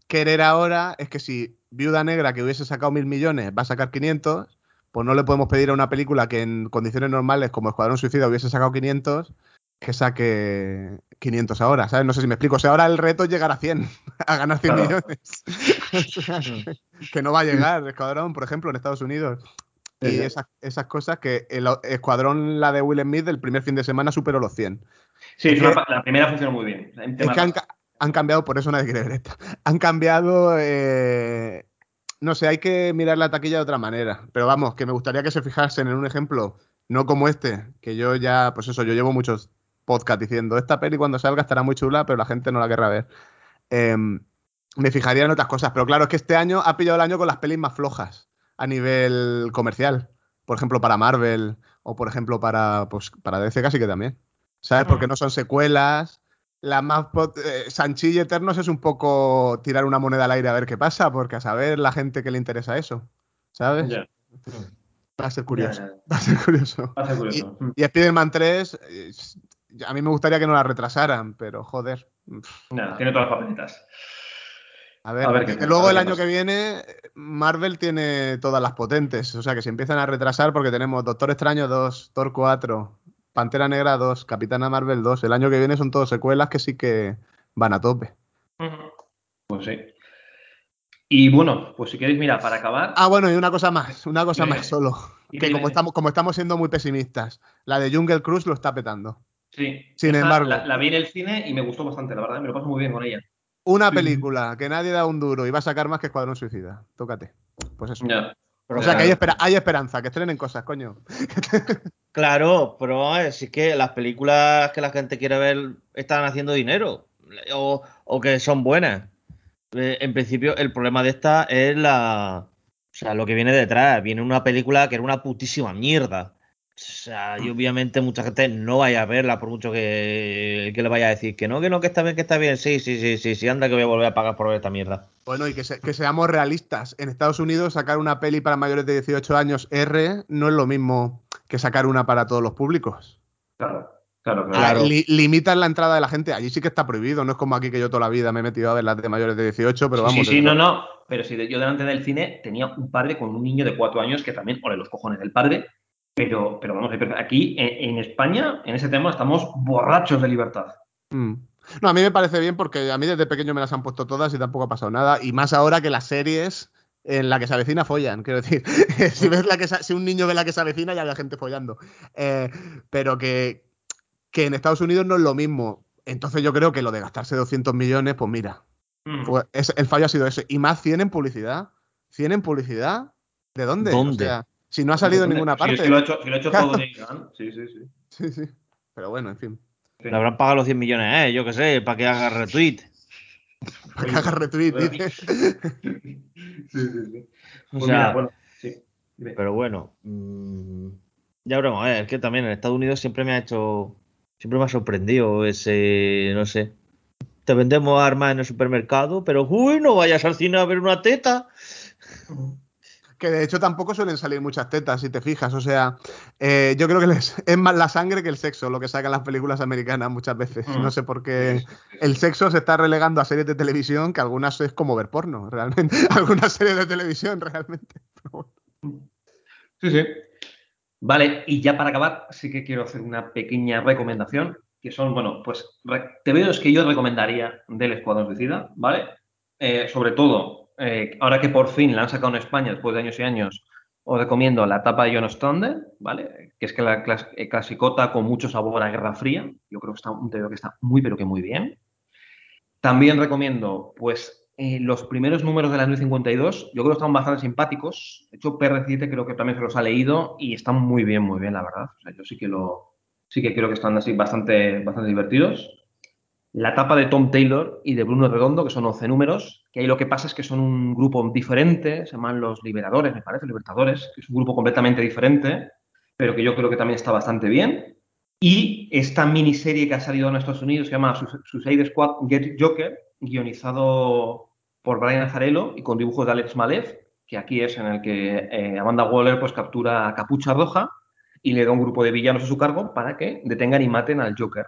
querer ahora es que si Viuda Negra, que hubiese sacado mil millones, va a sacar 500, pues no le podemos pedir a una película que en condiciones normales, como Escuadrón Suicida, hubiese sacado 500, que saque 500 ahora, ¿sabes? No sé si me explico. O sea, ahora el reto es llegar a 100, [LAUGHS] a ganar 100 Claro. millones. O sea, que- que no va a llegar Escuadrón, por ejemplo, en Estados Unidos. Y esas, esas cosas que el Escuadrón, la de Will Smith, el primer fin de semana superó los 100. Sí, Es una la primera funcionó muy bien. En Es que han cambiado, por eso nadie quiere ver esta. [LAUGHS] Han cambiado. eh, no sé, hay que mirar la taquilla de otra manera. Pero vamos, que me gustaría que se fijasen en un ejemplo, no como este, que yo ya, pues eso, yo llevo muchos podcasts diciendo, esta peli cuando salga estará muy chula, pero la gente no la querrá ver. Em, me fijaría en otras cosas, pero claro, es que este año ha pillado el año con las pelis más flojas a nivel comercial. Por ejemplo, para Marvel o por ejemplo para, pues, para DC casi que también. ¿Sabes? Porque no son secuelas. La más pot- eh, Sanchille Eternos es un poco tirar una moneda al aire a ver qué pasa, porque a saber la gente que le interesa eso. ¿Sabes? Ya, Va a ser curioso. Va a ser curioso. Va a ser curioso. Mm. Y Spider-Man 3, eh, a mí me gustaría que no la retrasaran, pero joder. Nada, tiene todas las papeletas. A ver, A ver que luego a ver el año pasa. que viene Marvel tiene todas las potentes. O sea que si empiezan a retrasar, porque tenemos Doctor Extraño 2, Thor 4, Pantera Negra 2, Capitana Marvel 2. El año que viene son todas secuelas que sí que van a tope. Pues sí. Y bueno, pues si queréis, mira, para acabar. Ah, bueno, y una cosa más, una [LAUGHS] cosa más solo. Que como estamos, como estamos siendo muy pesimistas, la de Jungle Cruise lo está petando. Sí. Sin embargo. La, la vi en el cine y me gustó bastante, la verdad. Me lo paso muy bien con ella. Una Sí, película que nadie da un duro y va a sacar más que Escuadrón Suicida. Tócate. Pues eso. Ya. Pero o sea que hay, espera- hay esperanza, que estrenen cosas, coño. [LAUGHS] Claro, pero vamos a ver, si es que las películas que la gente quiere ver están haciendo dinero o, o que son buenas. Eh, En principio, el problema de esta es la. O sea, lo que viene detrás. Viene una película que era una putísima mierda. O sea, y obviamente mucha gente no vaya a verla por mucho que, que le vaya a decir que no, que no, que está bien, que está bien. Sí, sí, sí, sí, sí, anda que voy a volver a pagar por ver esta mierda. Bueno, y que, se- que seamos realistas. En Estados Unidos, sacar una peli para mayores de 18 años R no es lo mismo que sacar una para todos los públicos. Claro, claro, claro. Claro. Ah, li- limitan la entrada de la gente. Allí sí que está prohibido. No es como aquí que yo toda la vida me he metido a ver las de mayores de 18, pero vamos. sí, sí, no, no. Pero si yo delante del cine tenía un padre con un niño de cuatro años que también, ole los cojones del padre. Pero, pero vamos, aquí en, en España, en ese tema, estamos borrachos de libertad. Mm. No, a mí me parece bien porque a mí desde pequeño me las han puesto todas y tampoco ha pasado nada. Y más ahora que las series en la que se avecina follan. Quiero decir, [LAUGHS] si ves la que se- si un niño ve la que se avecina, ya había gente follando. Eh, pero que, que en Estados Unidos no es lo mismo. Entonces yo creo que lo de gastarse 200 millones, pues mira, Mm. pues es- el fallo ha sido ese. Y más 100 en publicidad. 100 en publicidad. ¿De dónde? ¿Dónde? O sea, si no ha salido en Sí, ninguna sí, parte. Si lo ha hecho, si lo ha hecho Claro. todo [LAUGHS] James Gunn. Sí, sí, sí. Sí, sí. Pero bueno, en fin. Sí. Le habrán pagado los 100 millones, ¿eh? Yo qué sé, para que haga retweet. [LAUGHS] Para que haga retweet, dice. [LAUGHS] Sí, sí, sí. O Pues sea, mira, bueno, sí. Dime. Pero bueno, mm, ya veremos. a ver, es que también en Estados Unidos siempre me ha hecho, siempre me ha sorprendido ese, no sé. Te vendemos armas en el supermercado, pero uy, no vayas al cine a ver una teta. Que de hecho tampoco suelen salir muchas tetas, si te fijas. O sea, eh, yo creo que les, [LAUGHS] es más la sangre que el sexo lo que sacan las películas americanas muchas veces. Mm. No sé por qué. El sexo se está relegando a series de televisión que algunas es como ver porno, [LAUGHS] realmente. algunas series de televisión, realmente. Sí, sí. Vale, y ya para acabar, sí que quiero hacer una pequeña recomendación, que son, bueno, pues te veo es que yo recomendaría del Escuadrón Suicida, ¿vale? Eh, sobre todo, eh, ahora que por fin la han sacado en España después de años y años, os recomiendo la etapa de John Stone, ¿vale? Que es que la eh, clasicota con mucho sabor a Guerra Fría. Yo creo que está un que está muy, pero que muy bien. También recomiendo, pues, eh, los primeros números de la 952. Yo creo que están bastante simpáticos. De hecho, PR7 creo que también se los ha leído y están muy bien, muy bien, la verdad. Yo sí que lo, sí que creo que están así bastante, bastante divertidos. La etapa de Tom Taylor y de Bruno Redondo, que son 11 números, que ahí lo que pasa es que son un grupo diferente, se llaman los Liberadores, me parece, Libertadores, que es un grupo completamente diferente, pero que yo creo que también está bastante bien. Y esta miniserie que ha salido en Estados Unidos se llama Suicide Squad Get Joker, guionizado por Brian Azarello y con dibujos de Alex Malev, que aquí es en el que eh, Amanda Waller pues, captura a Capucha Roja y le da un grupo de villanos a su cargo para que detengan y maten al Joker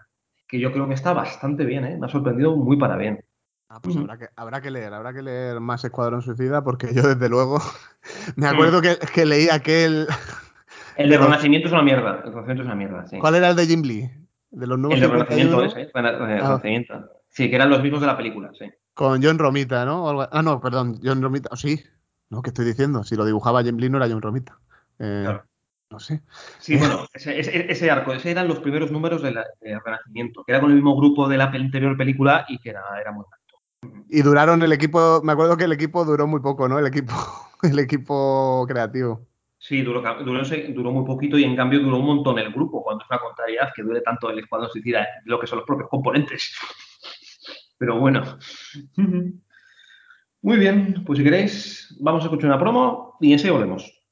que yo creo que está bastante bien, ¿eh? me ha sorprendido muy para bien. Ah, pues habrá, que, habrá que leer, habrá que leer más Escuadrón Suicida porque yo desde luego [LAUGHS] me acuerdo que, que, leí aquel... [LAUGHS] El de [LAUGHS] Renacimiento es una mierda, el Renacimiento es una mierda, sí. ¿Cuál era el de Jim Lee? De los nuevos el de Renacimiento ese, Renacimiento. Ah. Sí, que eran los mismos de la película, sí. Con John Romita, ¿no? Ah, no, perdón, John Romita, oh, sí. No, ¿qué estoy diciendo? Si lo dibujaba Jim Lee no era John Romita. Eh, claro. No sé. Sí, bueno, ese, arco, ese eran los primeros números del de Renacimiento, que era con el mismo grupo de la anterior película y que era, era muy alto. Y duraron el equipo, me acuerdo que el equipo duró muy poco, ¿no? El equipo, [LAUGHS] el equipo creativo. Sí, duró, duró, duró, muy poquito y en cambio duró un montón el grupo, cuando es una contrariedad que dure tanto el Escuadrón Suicida, lo que son los propios componentes. Pero bueno. Muy bien, pues si queréis, vamos a escuchar una promo y enseguida volvemos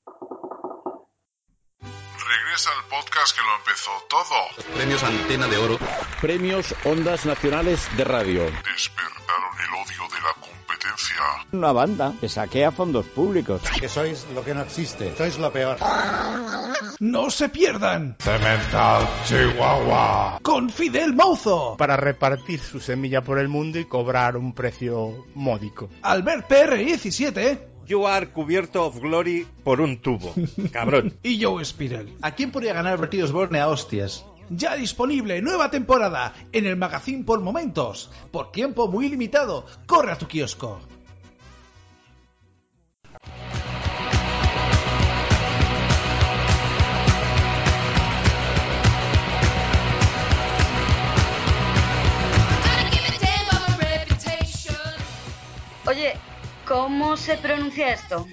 podcast que lo empezó todo. premios Antena de Oro. Premios Ondas Nacionales de Radio. Despertaron el odio de la competencia. Una banda que saquea fondos públicos. Que sois lo que no existe. Sois lo peor. ¡No se pierdan! Cemental Chihuahua. Con Fidel Mouzo. Para repartir su semilla por el mundo y cobrar un precio módico. Albert PR17 You are cubierto of glory por un tubo. [LAUGHS] Cabrón. y Joe Spiral. ¿A quién podría ganar Vertidos Borne a hostias? Ya disponible, nueva temporada, en el magazine por momentos. Por tiempo muy limitado. Corre a tu kiosco. Oye, ¿Cómo se pronuncia esto?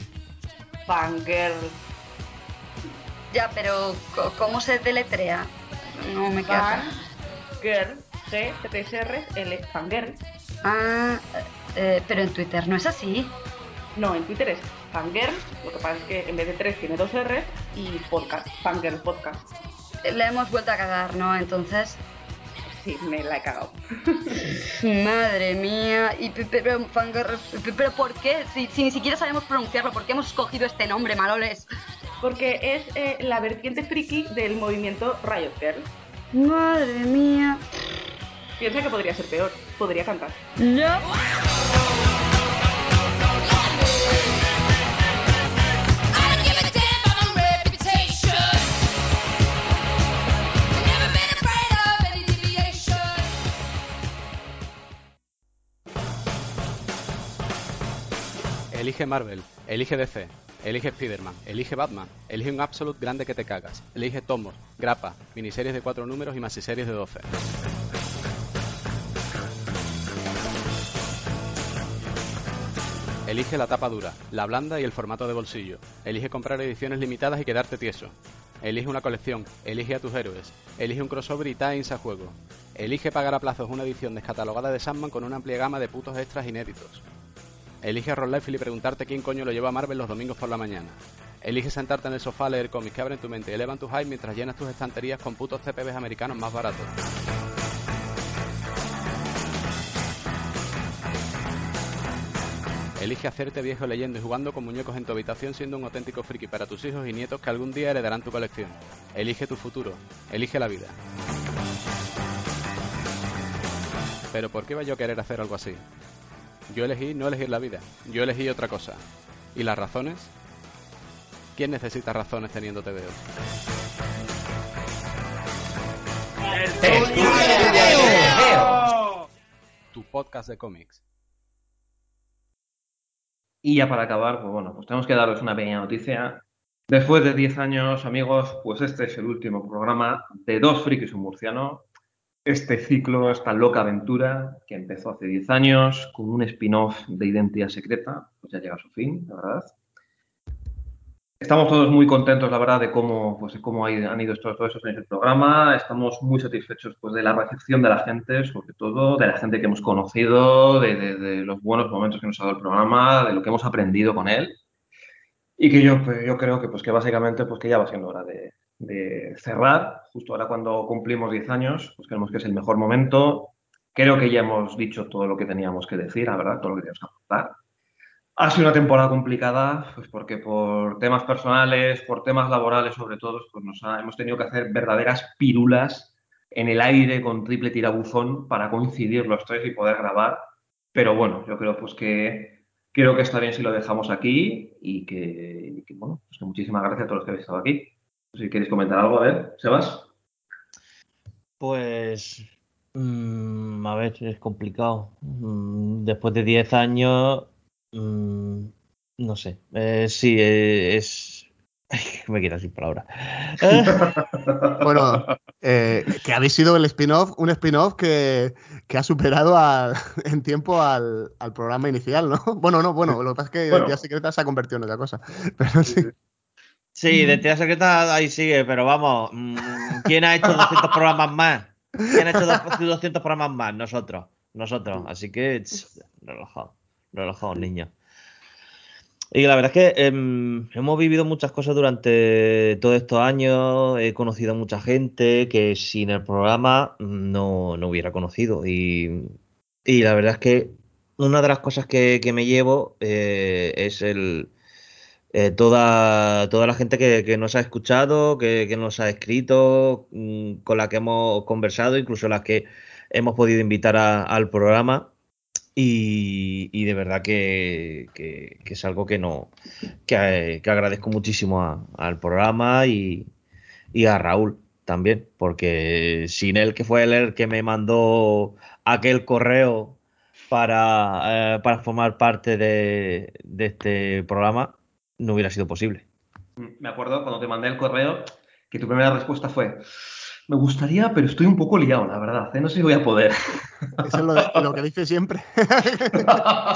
Fangirl. Ya, pero ¿cómo se deletrea? No me queda Girl, G, T, R, L, Fangirl. Ah, eh, pero en Twitter no es así. No, en Twitter es Fangirl, lo que pasa es que en vez de tres tiene dos R y podcast, Fangirl Podcast. Le hemos vuelto a cagar, ¿no? Entonces sí, me la he cagado. Madre mía. Y, pero, pero ¿por qué? Si, ni siquiera sabemos pronunciarlo, ¿por qué hemos escogido este nombre, Maloles? Porque es eh, la vertiente friki del movimiento Riot Girl. Madre mía. Piensa que podría ser peor. Podría cantar. Ya. Elige Marvel, elige DC, elige Spider-Man, elige Batman, elige un Absolute grande que te cagas, elige tomos, grapa, miniseries de 4 números y series de 12. Elige la tapa dura, la blanda y el formato de bolsillo. Elige comprar ediciones limitadas y quedarte tieso. Elige una colección, elige a tus héroes, elige un crossover y times a juego. Elige pagar a plazos una edición descatalogada de Sandman con una amplia gama de putos extras inéditos. Elige Roll Life y preguntarte quién coño lo lleva a Marvel los domingos por la mañana. Elige sentarte en el sofá a leer cómics que abren tu mente y elevan tu hype mientras llenas tus estanterías con putos CPBs americanos más baratos. Elige hacerte viejo leyendo y jugando con muñecos en tu habitación siendo un auténtico friki para tus hijos y nietos que algún día heredarán tu colección. Elige tu futuro. Elige la vida. Pero ¿por qué iba yo a querer hacer algo así? Yo elegí no elegir la vida, yo elegí otra cosa. ¿Y las razones? ¿Quién necesita razones teniendo TVO? Tu podcast de cómics. Y ya para acabar, pues bueno, pues tenemos que daros una pequeña noticia. Después de 10 años, amigos, pues este es el último programa de Dos Frikis un Murciano este ciclo, esta loca aventura que empezó hace 10 años con un spin-off de Identidad Secreta, pues ya llega a su fin, la verdad. Estamos todos muy contentos, la verdad, de cómo, pues, cómo han ido estos, todos años del programa. Estamos muy satisfechos pues, de la recepción de la gente, sobre todo, de la gente que hemos conocido, de, de- de los buenos momentos que nos ha dado el programa, de lo que hemos aprendido con él. Y que yo, pues, yo creo que, pues, que básicamente pues, que ya va siendo hora de, de cerrar. Justo ahora cuando cumplimos 10 años, pues creemos que es el mejor momento. Creo que ya hemos dicho todo lo que teníamos que decir, la verdad, todo lo que teníamos que aportar. Ha sido una temporada complicada, pues porque por temas personales, por temas laborales sobre todo, pues nos hemos tenido que hacer verdaderas pirulas en el aire con triple tirabuzón para coincidir los tres y poder grabar. Pero bueno, yo creo pues que creo que está bien si lo dejamos aquí y que, y bueno, pues muchísimas gracias a todos los que habéis estado aquí. Si queréis comentar algo, a ver, Sebas. Pues, mm, a ver, es complicado. Mm, después de 10 años, mm, no sé. Eh, sí, eh, es... [LAUGHS] Ay, me quedo sin palabras. Eh, Bueno, eh, que habéis sido el spin-off, un spin-off que, que ha superado al- [LAUGHS] en tiempo al, al programa inicial, ¿no? [LAUGHS] Bueno, no, bueno, lo que pasa es que Bueno. Identidad Secreta se ha convertido en otra cosa. Pero sí. Sí, identidad secreta ahí sigue, pero vamos, mm, ¿quién ha hecho 200 programas más? ¿Quién ha hecho dos- [LAUGHS] 200 programas más? Nosotros, nosotros. Así que, tss, relajados, relajados, niños. Y la verdad es que em, hemos vivido muchas cosas durante todos estos años, he conocido a mucha gente que sin el programa no, no hubiera conocido. Y, y la verdad es que una de las cosas que, que me llevo eh, es el, eh, toda, toda la gente que, que nos ha escuchado, que, que nos ha escrito, mm, con la que hemos conversado, incluso las que hemos podido invitar a- al programa. Y, de verdad que, que- es algo que no que, que agradezco muchísimo a- al programa y, y a Raúl también, porque sin él, que fue él el que me mandó aquel correo para, eh, para formar parte de, de este programa, no hubiera sido posible. Me acuerdo cuando te mandé el correo que tu primera respuesta fue, me gustaría, pero estoy un poco liado, la verdad, ¿eh? no sé si voy a poder. [LAUGHS] Eso es lo, de- lo que dice siempre. [LAUGHS]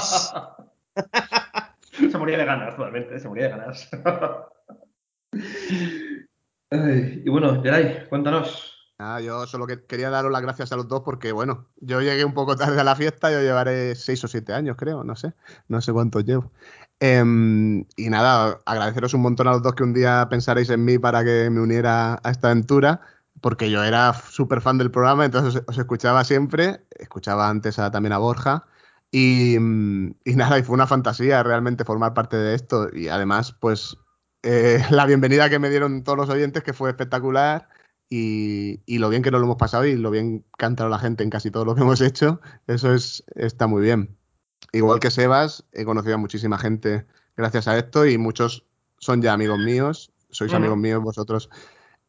se moría de ganas, totalmente, se moría de ganas. [LAUGHS] Ay, y bueno, Geray, cuéntanos. Yo solo que quería daros las gracias a los dos porque, bueno, yo llegué un poco tarde a la fiesta, yo llevaré seis o siete años, creo, no sé, no sé cuántos llevo. Em, y nada, agradeceros un montón a los dos que un día pensaréis en mí para que me uniera a esta aventura, porque yo era súper fan del programa, entonces os, escuchaba siempre, escuchaba antes también a Borja, y, mm, y nada, fue una fantasía realmente formar parte de esto, y además, pues, eh, [LAUGHS] la bienvenida que me dieron todos los oyentes, que fue espectacular y, y lo bien que nos lo hemos pasado y lo bien que ha entrado la gente en casi todo lo que [LAUGHS] hemos hecho, eso es, está muy bien. Igual que Sebas, he conocido a muchísima gente gracias a esto y muchos son ya amigos míos, sois amigos míos vosotros,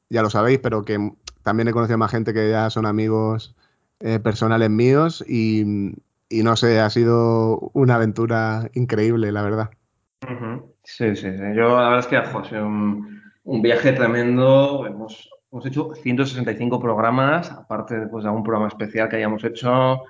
ya lo sabéis, pero que también he conocido a más gente que ya son amigos eh, personales míos y, y no sé, ha sido una aventura increíble, la verdad. Sí, sí, sí. Yo la verdad es que ha sido un, un viaje tremendo. Hemos, hemos hecho 165 programas, aparte pues, de algún programa especial que hayamos hecho.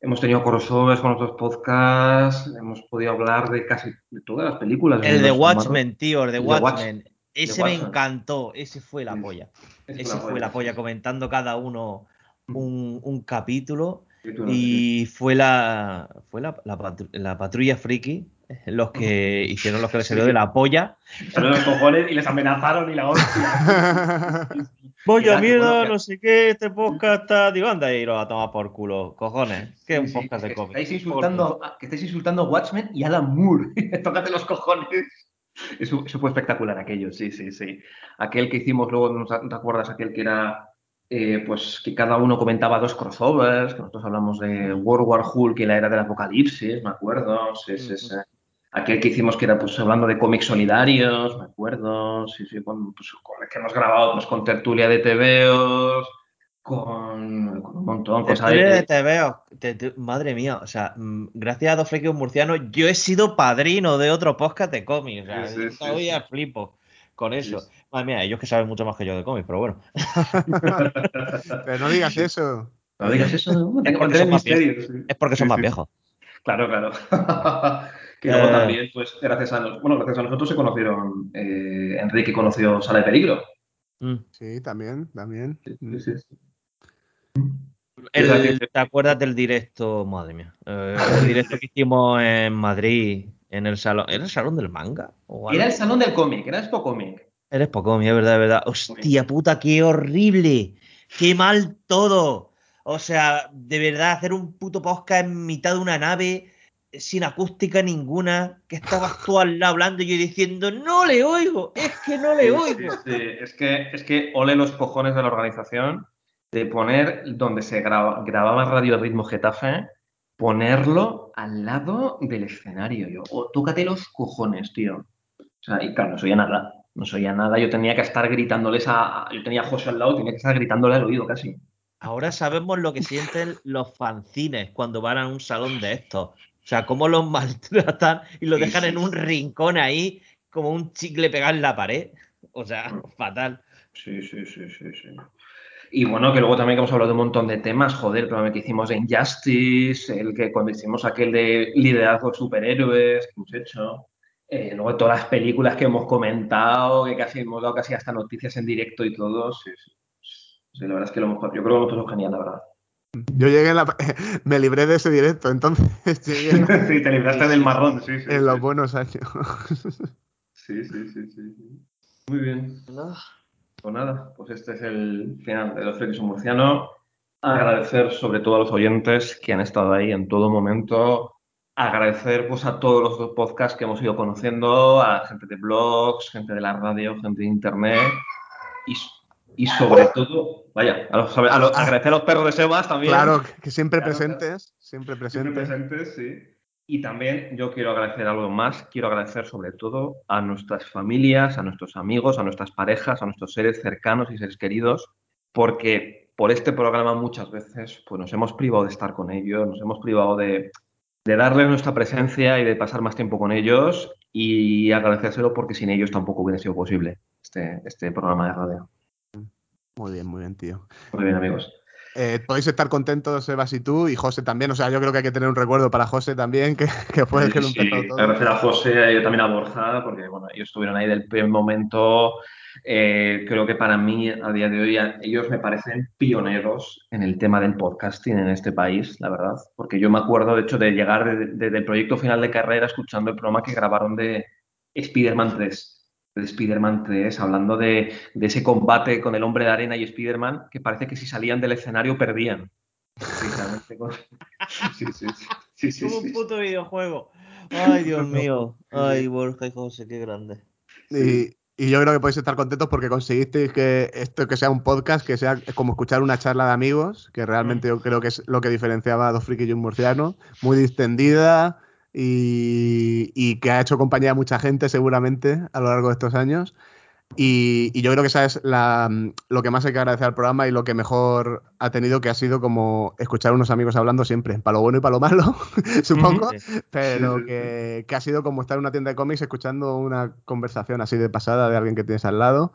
Hemos tenido crossovers con otros podcasts, hemos podido hablar de casi de todas las películas. El de. Watchmen, tío, el de Watchmen. Ese me encantó, ese fue la polla. ese fue la polla, comentando cada uno un, un capítulo. Capítulo, Y fue la fue la, la patru- la patrulla friki los que [LAUGHS] hicieron lo que les salió de la polla. De los cojones y les amenazaron y la hostia. Vaya Exacto, mierda, no sé qué, este podcast está. Digo, anda y lo a tomar por culo, cojones. Que es un Sí, sí, podcast de que cómics. estáis insultando, a- que estáis insultando a Watchmen y Alan Moore. [LAUGHS] Tócate los cojones. Eso, eso fue espectacular aquello, sí, sí, sí. Aquel que hicimos luego, ¿no te acuerdas? Aquel que era, eh, pues, que cada uno comentaba dos crossovers, que nosotros hablamos de World War Hulk y la era del apocalipsis, me acuerdo. Sí, sí, sí. Aquel que hicimos que era, pues, hablando de cómics solidarios, me acuerdo. Sí, sí, con, pues, con el que hemos grabado, pues, con tertulia de TVOs, con, con un montón, cosas Tertulia de... de TVO, te- te- madre mía, o sea, mm, gracias a dos frikis murcianos, yo he sido padrino de otro podcast de cómics. O sea, todavía flipo con eso. Madre mía, ellos que saben mucho más que yo de cómics, pero bueno. [LAUGHS] Pero no digas eso. No digas eso, no, Es porque que son más misterio. viejos. sí. Es porque son Sí, más sí. viejos. Claro, claro. [LAUGHS] que luego Eh. también, pues, gracias a, nos- bueno, gracias a nosotros se conocieron, eh, Enrique conoció Sala de Peligro. Mm. Sí, también, también. Sí, sí, sí. El- Es decir, ¿Te acuerdas del directo? Madre mía. Eh, el directo que hicimos en Madrid, en el salón. ¿Era el salón del manga? ¿O algo? Era el salón del cómic, era Expo Cómic. Eres poco, es verdad, es verdad. Hostia puta, qué horrible. Qué mal todo. O sea, de verdad, hacer un puto podcast en mitad de una nave sin acústica ninguna, que estabas tú al lado hablando y yo diciendo, no le oigo, es que no le Sí, oigo. sí, sí. Es que, es que ole los cojones de la organización de poner donde se graba- grababa Radio Ritmo Getafe, ponerlo al lado del escenario. Yo, oh, tócate los cojones, tío. O sea, y claro, no soy nada. No soy nada. Yo tenía que estar gritándoles a. Yo tenía a José al lado, tenía que estar gritándole al oído casi. Ahora sabemos lo que sienten los fanzines cuando van a un salón de estos. O sea, cómo los [LAUGHS] maltratan y lo Sí, dejan en un rincón ahí, como un chicle pegado en la pared. O sea, fatal. Sí, sí, sí, sí, sí. Y bueno, que luego también que hemos hablado de un montón de temas, joder, el programa que hicimos de Injustice, el que cuando hicimos aquel de liderazgo de superhéroes que hemos hecho, eh, luego todas las películas que hemos comentado, que casi hemos dado casi hasta noticias en directo y todo, sí, sí. Sí, la verdad es que lo hemos, yo creo que lo hemos pasado genial, la verdad. Yo llegué en la... [LAUGHS] Me libré de ese directo, entonces [LAUGHS] llegué [LAUGHS] sí, te libraste del marrón, sí, sí. en los buenos años. Sí, sí, sí, sí. Muy bien. Pues nada, pues este es el final de Los un Murciano. Agradecer sobre todo a los oyentes que han estado ahí en todo momento. Agradecer pues a todos los podcasts que hemos ido conociendo, a gente de blogs, gente de la radio, gente de internet y, y sobre todo, vaya, a los- a los- agradecer a los perros de Sebas también. Claro, que siempre Claro, presentes, siempre Siempre presentes. presentes, sí. Y también yo quiero agradecer algo más, quiero agradecer sobre todo a nuestras familias, a nuestros amigos, a nuestras parejas, a nuestros seres cercanos y seres queridos, porque por este programa muchas veces pues, nos hemos privado de estar con ellos, nos hemos privado de, de darles nuestra presencia y de pasar más tiempo con ellos y agradecérselo porque sin ellos tampoco hubiera sido posible este, este programa de radio. Muy bien, muy bien, tío. Muy bien, amigos. Eh, podéis estar contentos, Sebas y tú, y José también. O sea, yo creo que hay que tener un recuerdo para José también, que, que fue el que lo Sí, empezó sí, todo. agradecer a José y también a Borja, porque bueno, ellos estuvieron ahí del primer momento. Eh, creo que para mí, a día de hoy, ellos me parecen pioneros en el tema del podcasting en este país, la verdad. Porque yo me acuerdo, de hecho, de llegar de- de- desde el proyecto final de carrera escuchando el programa que grabaron de Spider-Man 3. De Spider-Man 3, hablando de, de ese combate con el hombre de arena y Spider-Man, que parece que si salían del escenario perdían. [LAUGHS] Sí, sí, sí. sí, sí, Como un puto videojuego. Ay, Dios [LAUGHS] mío. Ay, Borja y José, qué grande. Y, y yo creo que podéis estar contentos porque conseguisteis que esto que sea un podcast, que sea como escuchar una charla de amigos, que realmente yo creo que es lo que diferenciaba a Dos Frikis y un Murciano, muy distendida y, y que ha hecho compañía a mucha gente seguramente a lo largo de estos años. Y, y yo creo que esa es la, lo que más hay que agradecer al programa y lo que mejor ha tenido, que ha sido como escuchar a unos amigos hablando siempre, para lo bueno y para lo malo, [LAUGHS] supongo, Sí. pero que, que ha sido como estar en una tienda de cómics escuchando una conversación así de pasada de alguien que tienes al lado,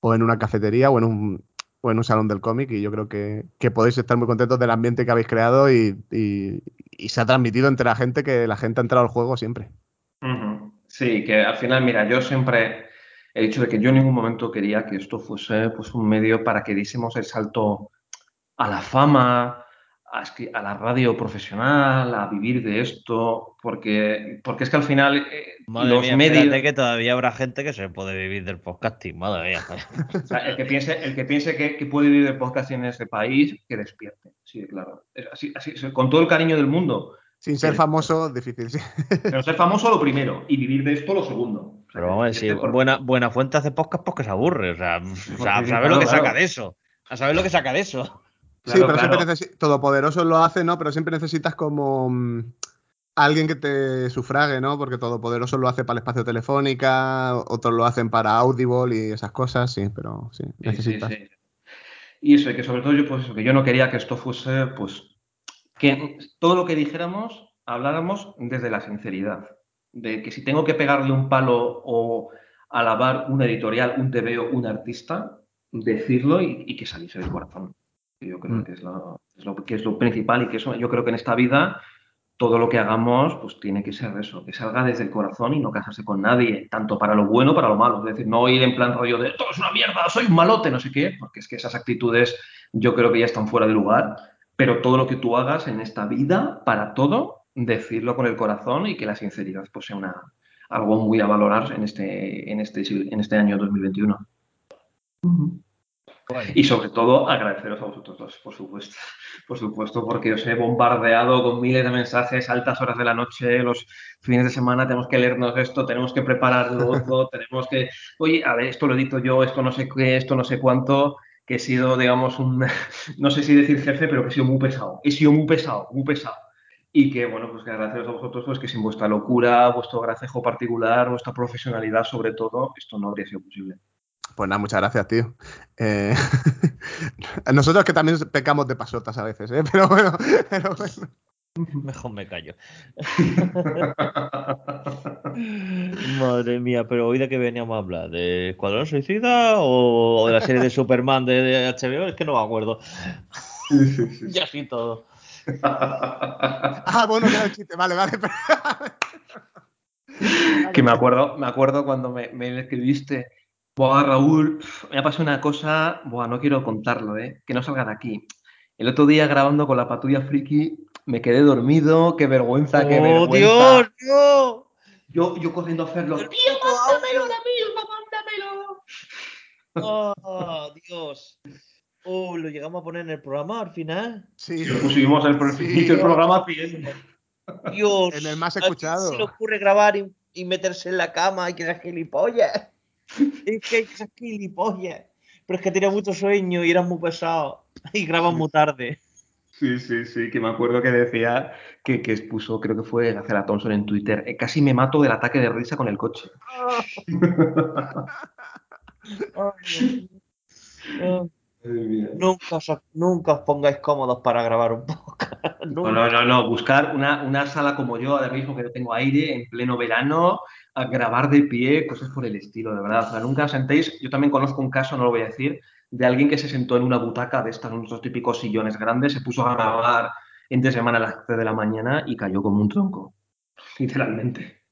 o en una cafetería, o en un, o en un salón del cómic, y yo creo que, que podéis estar muy contentos del ambiente que habéis creado y, y- y se ha transmitido entre la gente que la gente ha entrado al juego siempre. Sí, que al final, mira, yo siempre he dicho de que yo en ningún momento quería que esto fuese pues, un medio para que diésemos el salto a la fama, a, a la radio profesional, a vivir de esto, porque, porque es que al final eh, Madre los mía, medios... que todavía habrá gente que se puede vivir del podcasting. Madre mía. [LAUGHS] O sea, el que piense, el que, piense que, que puede vivir de podcasting en este país, que despierte. Sí, claro. Así, así, con todo el cariño del mundo. Sin ser famoso, difícil, sí. Pero ser famoso lo primero y vivir de esto lo segundo. Pero vamos a por- buena, buena fuente hace podcast porque se aburre. O sea, [LAUGHS] o sea, sí, ¿sabes claro, lo que claro. saca de eso? A saber lo que saca de eso. Sí, [LAUGHS] Claro, pero claro. siempre necesitas. Todopoderoso lo hace, ¿no? Pero siempre necesitas como. mm, alguien que te sufrague, ¿no? Porque Todopoderoso lo hace para el espacio telefónica, otros lo hacen para Audible y esas cosas, sí, pero sí, Sí, sí, necesitas. sí. Y eso, y que sobre todo yo, pues que yo no quería que esto fuese, pues, que todo lo que dijéramos, habláramos desde la sinceridad. De que si tengo que pegarle un palo o alabar una editorial, un TVO, un artista, decirlo y, y que saliese del corazón. Yo creo Mm. que es, lo, es lo- que es lo principal y que eso, yo creo que en esta vida todo lo que hagamos pues tiene que ser eso, que salga desde el corazón y no casarse con nadie, tanto para lo bueno para lo malo. Es decir, no ir en plan rollo de todo es una mierda, soy un malote, no sé qué, porque es que esas actitudes yo creo que ya están fuera de lugar. Pero todo lo que tú hagas en esta vida, para todo, decirlo con el corazón y que la sinceridad pues, sea una, algo muy a valorar en este, en este, en este año 2021. Y sobre todo agradeceros a vosotros dos, por supuesto. [LAUGHS] Por supuesto, porque os he bombardeado con miles de mensajes, altas horas de la noche, los fines de semana tenemos que leernos esto, tenemos que preparar lo otro, [LAUGHS] tenemos que, oye, a ver, esto lo edito yo, esto no sé qué, esto no sé cuánto, que he sido, digamos, un, [LAUGHS] no sé si decir jefe, pero que he sido muy pesado. He sido muy pesado, muy pesado. Y que, bueno, pues que agradeceros a vosotros, pues que sin vuestra locura, vuestro gracejo particular, vuestra profesionalidad sobre todo, esto no habría sido posible. Pues nada, muchas gracias, tío. Eh, [LAUGHS] nosotros que también pecamos de pasotas a veces, ¿eh? [LAUGHS] Pero bueno, pero bueno. [LAUGHS] Mejor me callo. Madre mía, pero hoy de qué veníamos a hablar, ¿de Escuadrón Suicida o de la serie de Superman de, de HBO? Es que no me acuerdo. Sí, sí, sí. Ya sí todo. [LAUGHS] ah, bueno, el chiste, vale, vale. [LAUGHS] que me acuerdo, me acuerdo cuando me, me escribiste Buah, Raúl, me ha pasado una cosa, buah, no quiero contarlo, ¿eh? Que no salga de aquí. El otro día grabando con la patrulla friki me quedé dormido, qué vergüenza, qué ¡Oh, vergüenza. Dios, no! Yo, yo corriendo a hacerlo. ¡Tío, mándamelo ahora mismo, mándamelo! [LAUGHS] ¡Oh, Dios! Oh, lo llegamos a poner en el programa al final. Sí. Lo pusimos el, pro- Sí. inicio del programa pidiendo. Dios. En el más ¿a quién escuchado. se le ocurre grabar y, y meterse en la cama y que sea gilipollas? [LAUGHS] es que ser gilipollas. Pero es que tenía mucho sueño y era muy pesado. Y graban muy tarde. Sí, sí, sí, que me acuerdo que decía que, que expuso, creo que fue Gacela Thompson en Twitter, "Eh, casi me mato del ataque de risa con el coche. [LAUGHS] Dios mío. [LAUGHS] Nunca, os, nunca os pongáis cómodos para grabar un podcast. [LAUGHS] No, no, no, no, buscar una, una sala como yo ahora mismo que no tengo aire en pleno verano, a grabar de pie, cosas por el estilo, de verdad. O sea, nunca os sentéis, yo también conozco un caso, no lo voy a decir, de alguien que se sentó en una butaca de estas, unos típicos sillones grandes, se puso a grabar entre semana a las 3 de la mañana y cayó como un tronco, literalmente.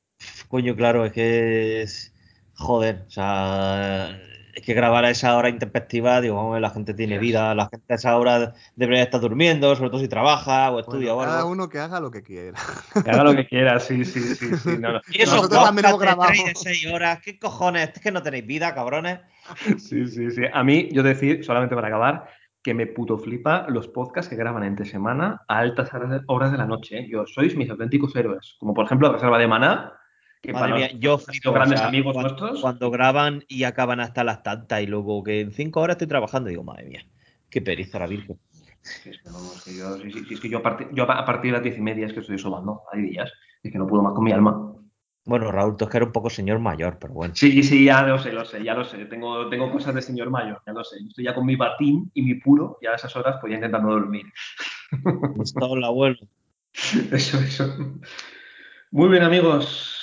Coño, claro, es que es. Joder, o sea. Es que grabar a esa hora intempestiva, digo, vamos a ver, la gente tiene vida, la gente a esa hora debería estar durmiendo, sobre todo si trabaja o estudia Bueno, o cada uno que haga lo que quiera. Que haga lo que quiera, sí, sí, sí, sí. no, no. [LAUGHS] Y esos Nosotros también podcasts hemos de grabado. tres y de seis horas, ¿qué cojones? Es que no tenéis vida, cabrones. Sí, sí, sí. A mí, yo decir, solamente para acabar, que me puto flipa los podcasts que graban entre semana a altas horas de, horas de la noche. ¿eh? Yo, sois mis auténticos héroes. Como por ejemplo Reserva de Maná, que Madre para mía, los- yo flipo, grandes o sea, amigos cuando, nuestros. cuando graban y acaban hasta las tantas y luego que en cinco horas estoy trabajando, digo, madre mía, qué periza la virgen. Sí, es que, vamos, que yo, sí, sí, sí, es que yo, a partir, yo a partir de las diez y media es que estoy sobando, hay días. Es que no puedo más con mi alma. Bueno, Raúl, tú es que eres un poco señor mayor, pero bueno. Sí, sí, ya lo sé, lo sé, ya lo sé. Tengo, tengo cosas de señor mayor, ya lo sé. Estoy ya con mi batín y mi puro, ya a esas horas, pues ya intentando dormir. Está el abuelo. [LAUGHS] Eso, eso. Muy bien, amigos.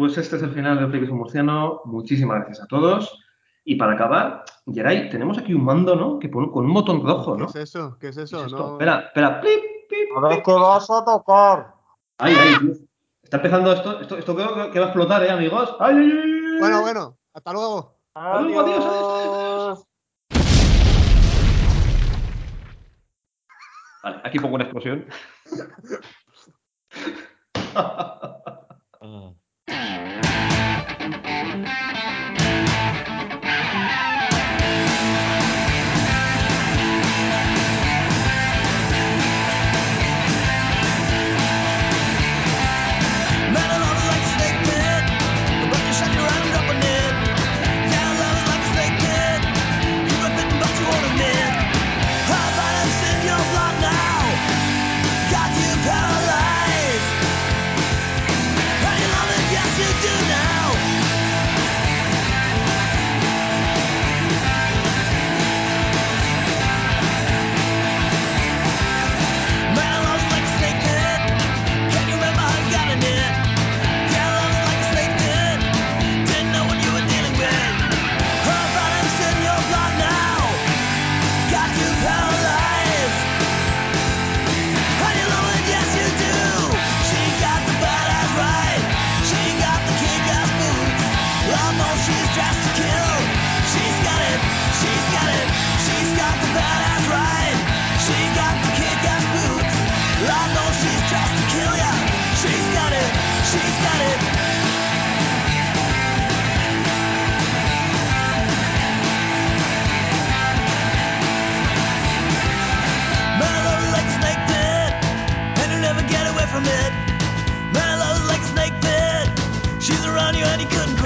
Pues este es el final de Frikis Murciano. Muchísimas gracias a todos. Y para acabar, Geray, tenemos aquí un mando, ¿no? Que pone con un botón rojo, ¿Qué ¿no? es eso? ¿Qué es ¿Qué eso? es esto? No- Espera, espera. Plip, plip, A ver plip. qué vas a tocar. Ay, ay, Dios. Está empezando esto. Esto, esto creo que va a explotar, ¿eh, amigos? ¡Ay, ay, ay, ay! Bueno, bueno, hasta luego. Hasta luego, adiós, adiós. Vale, aquí pongo una explosión. [LAUGHS]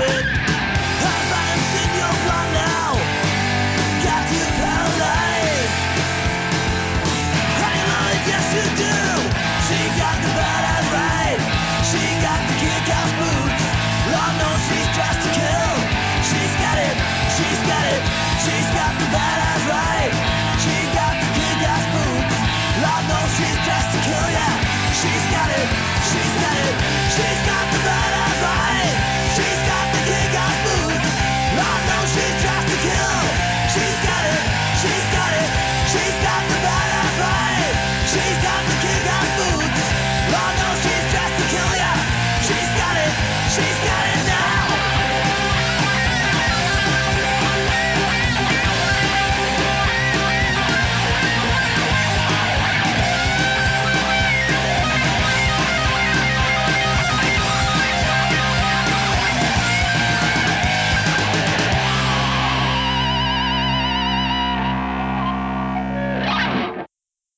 woman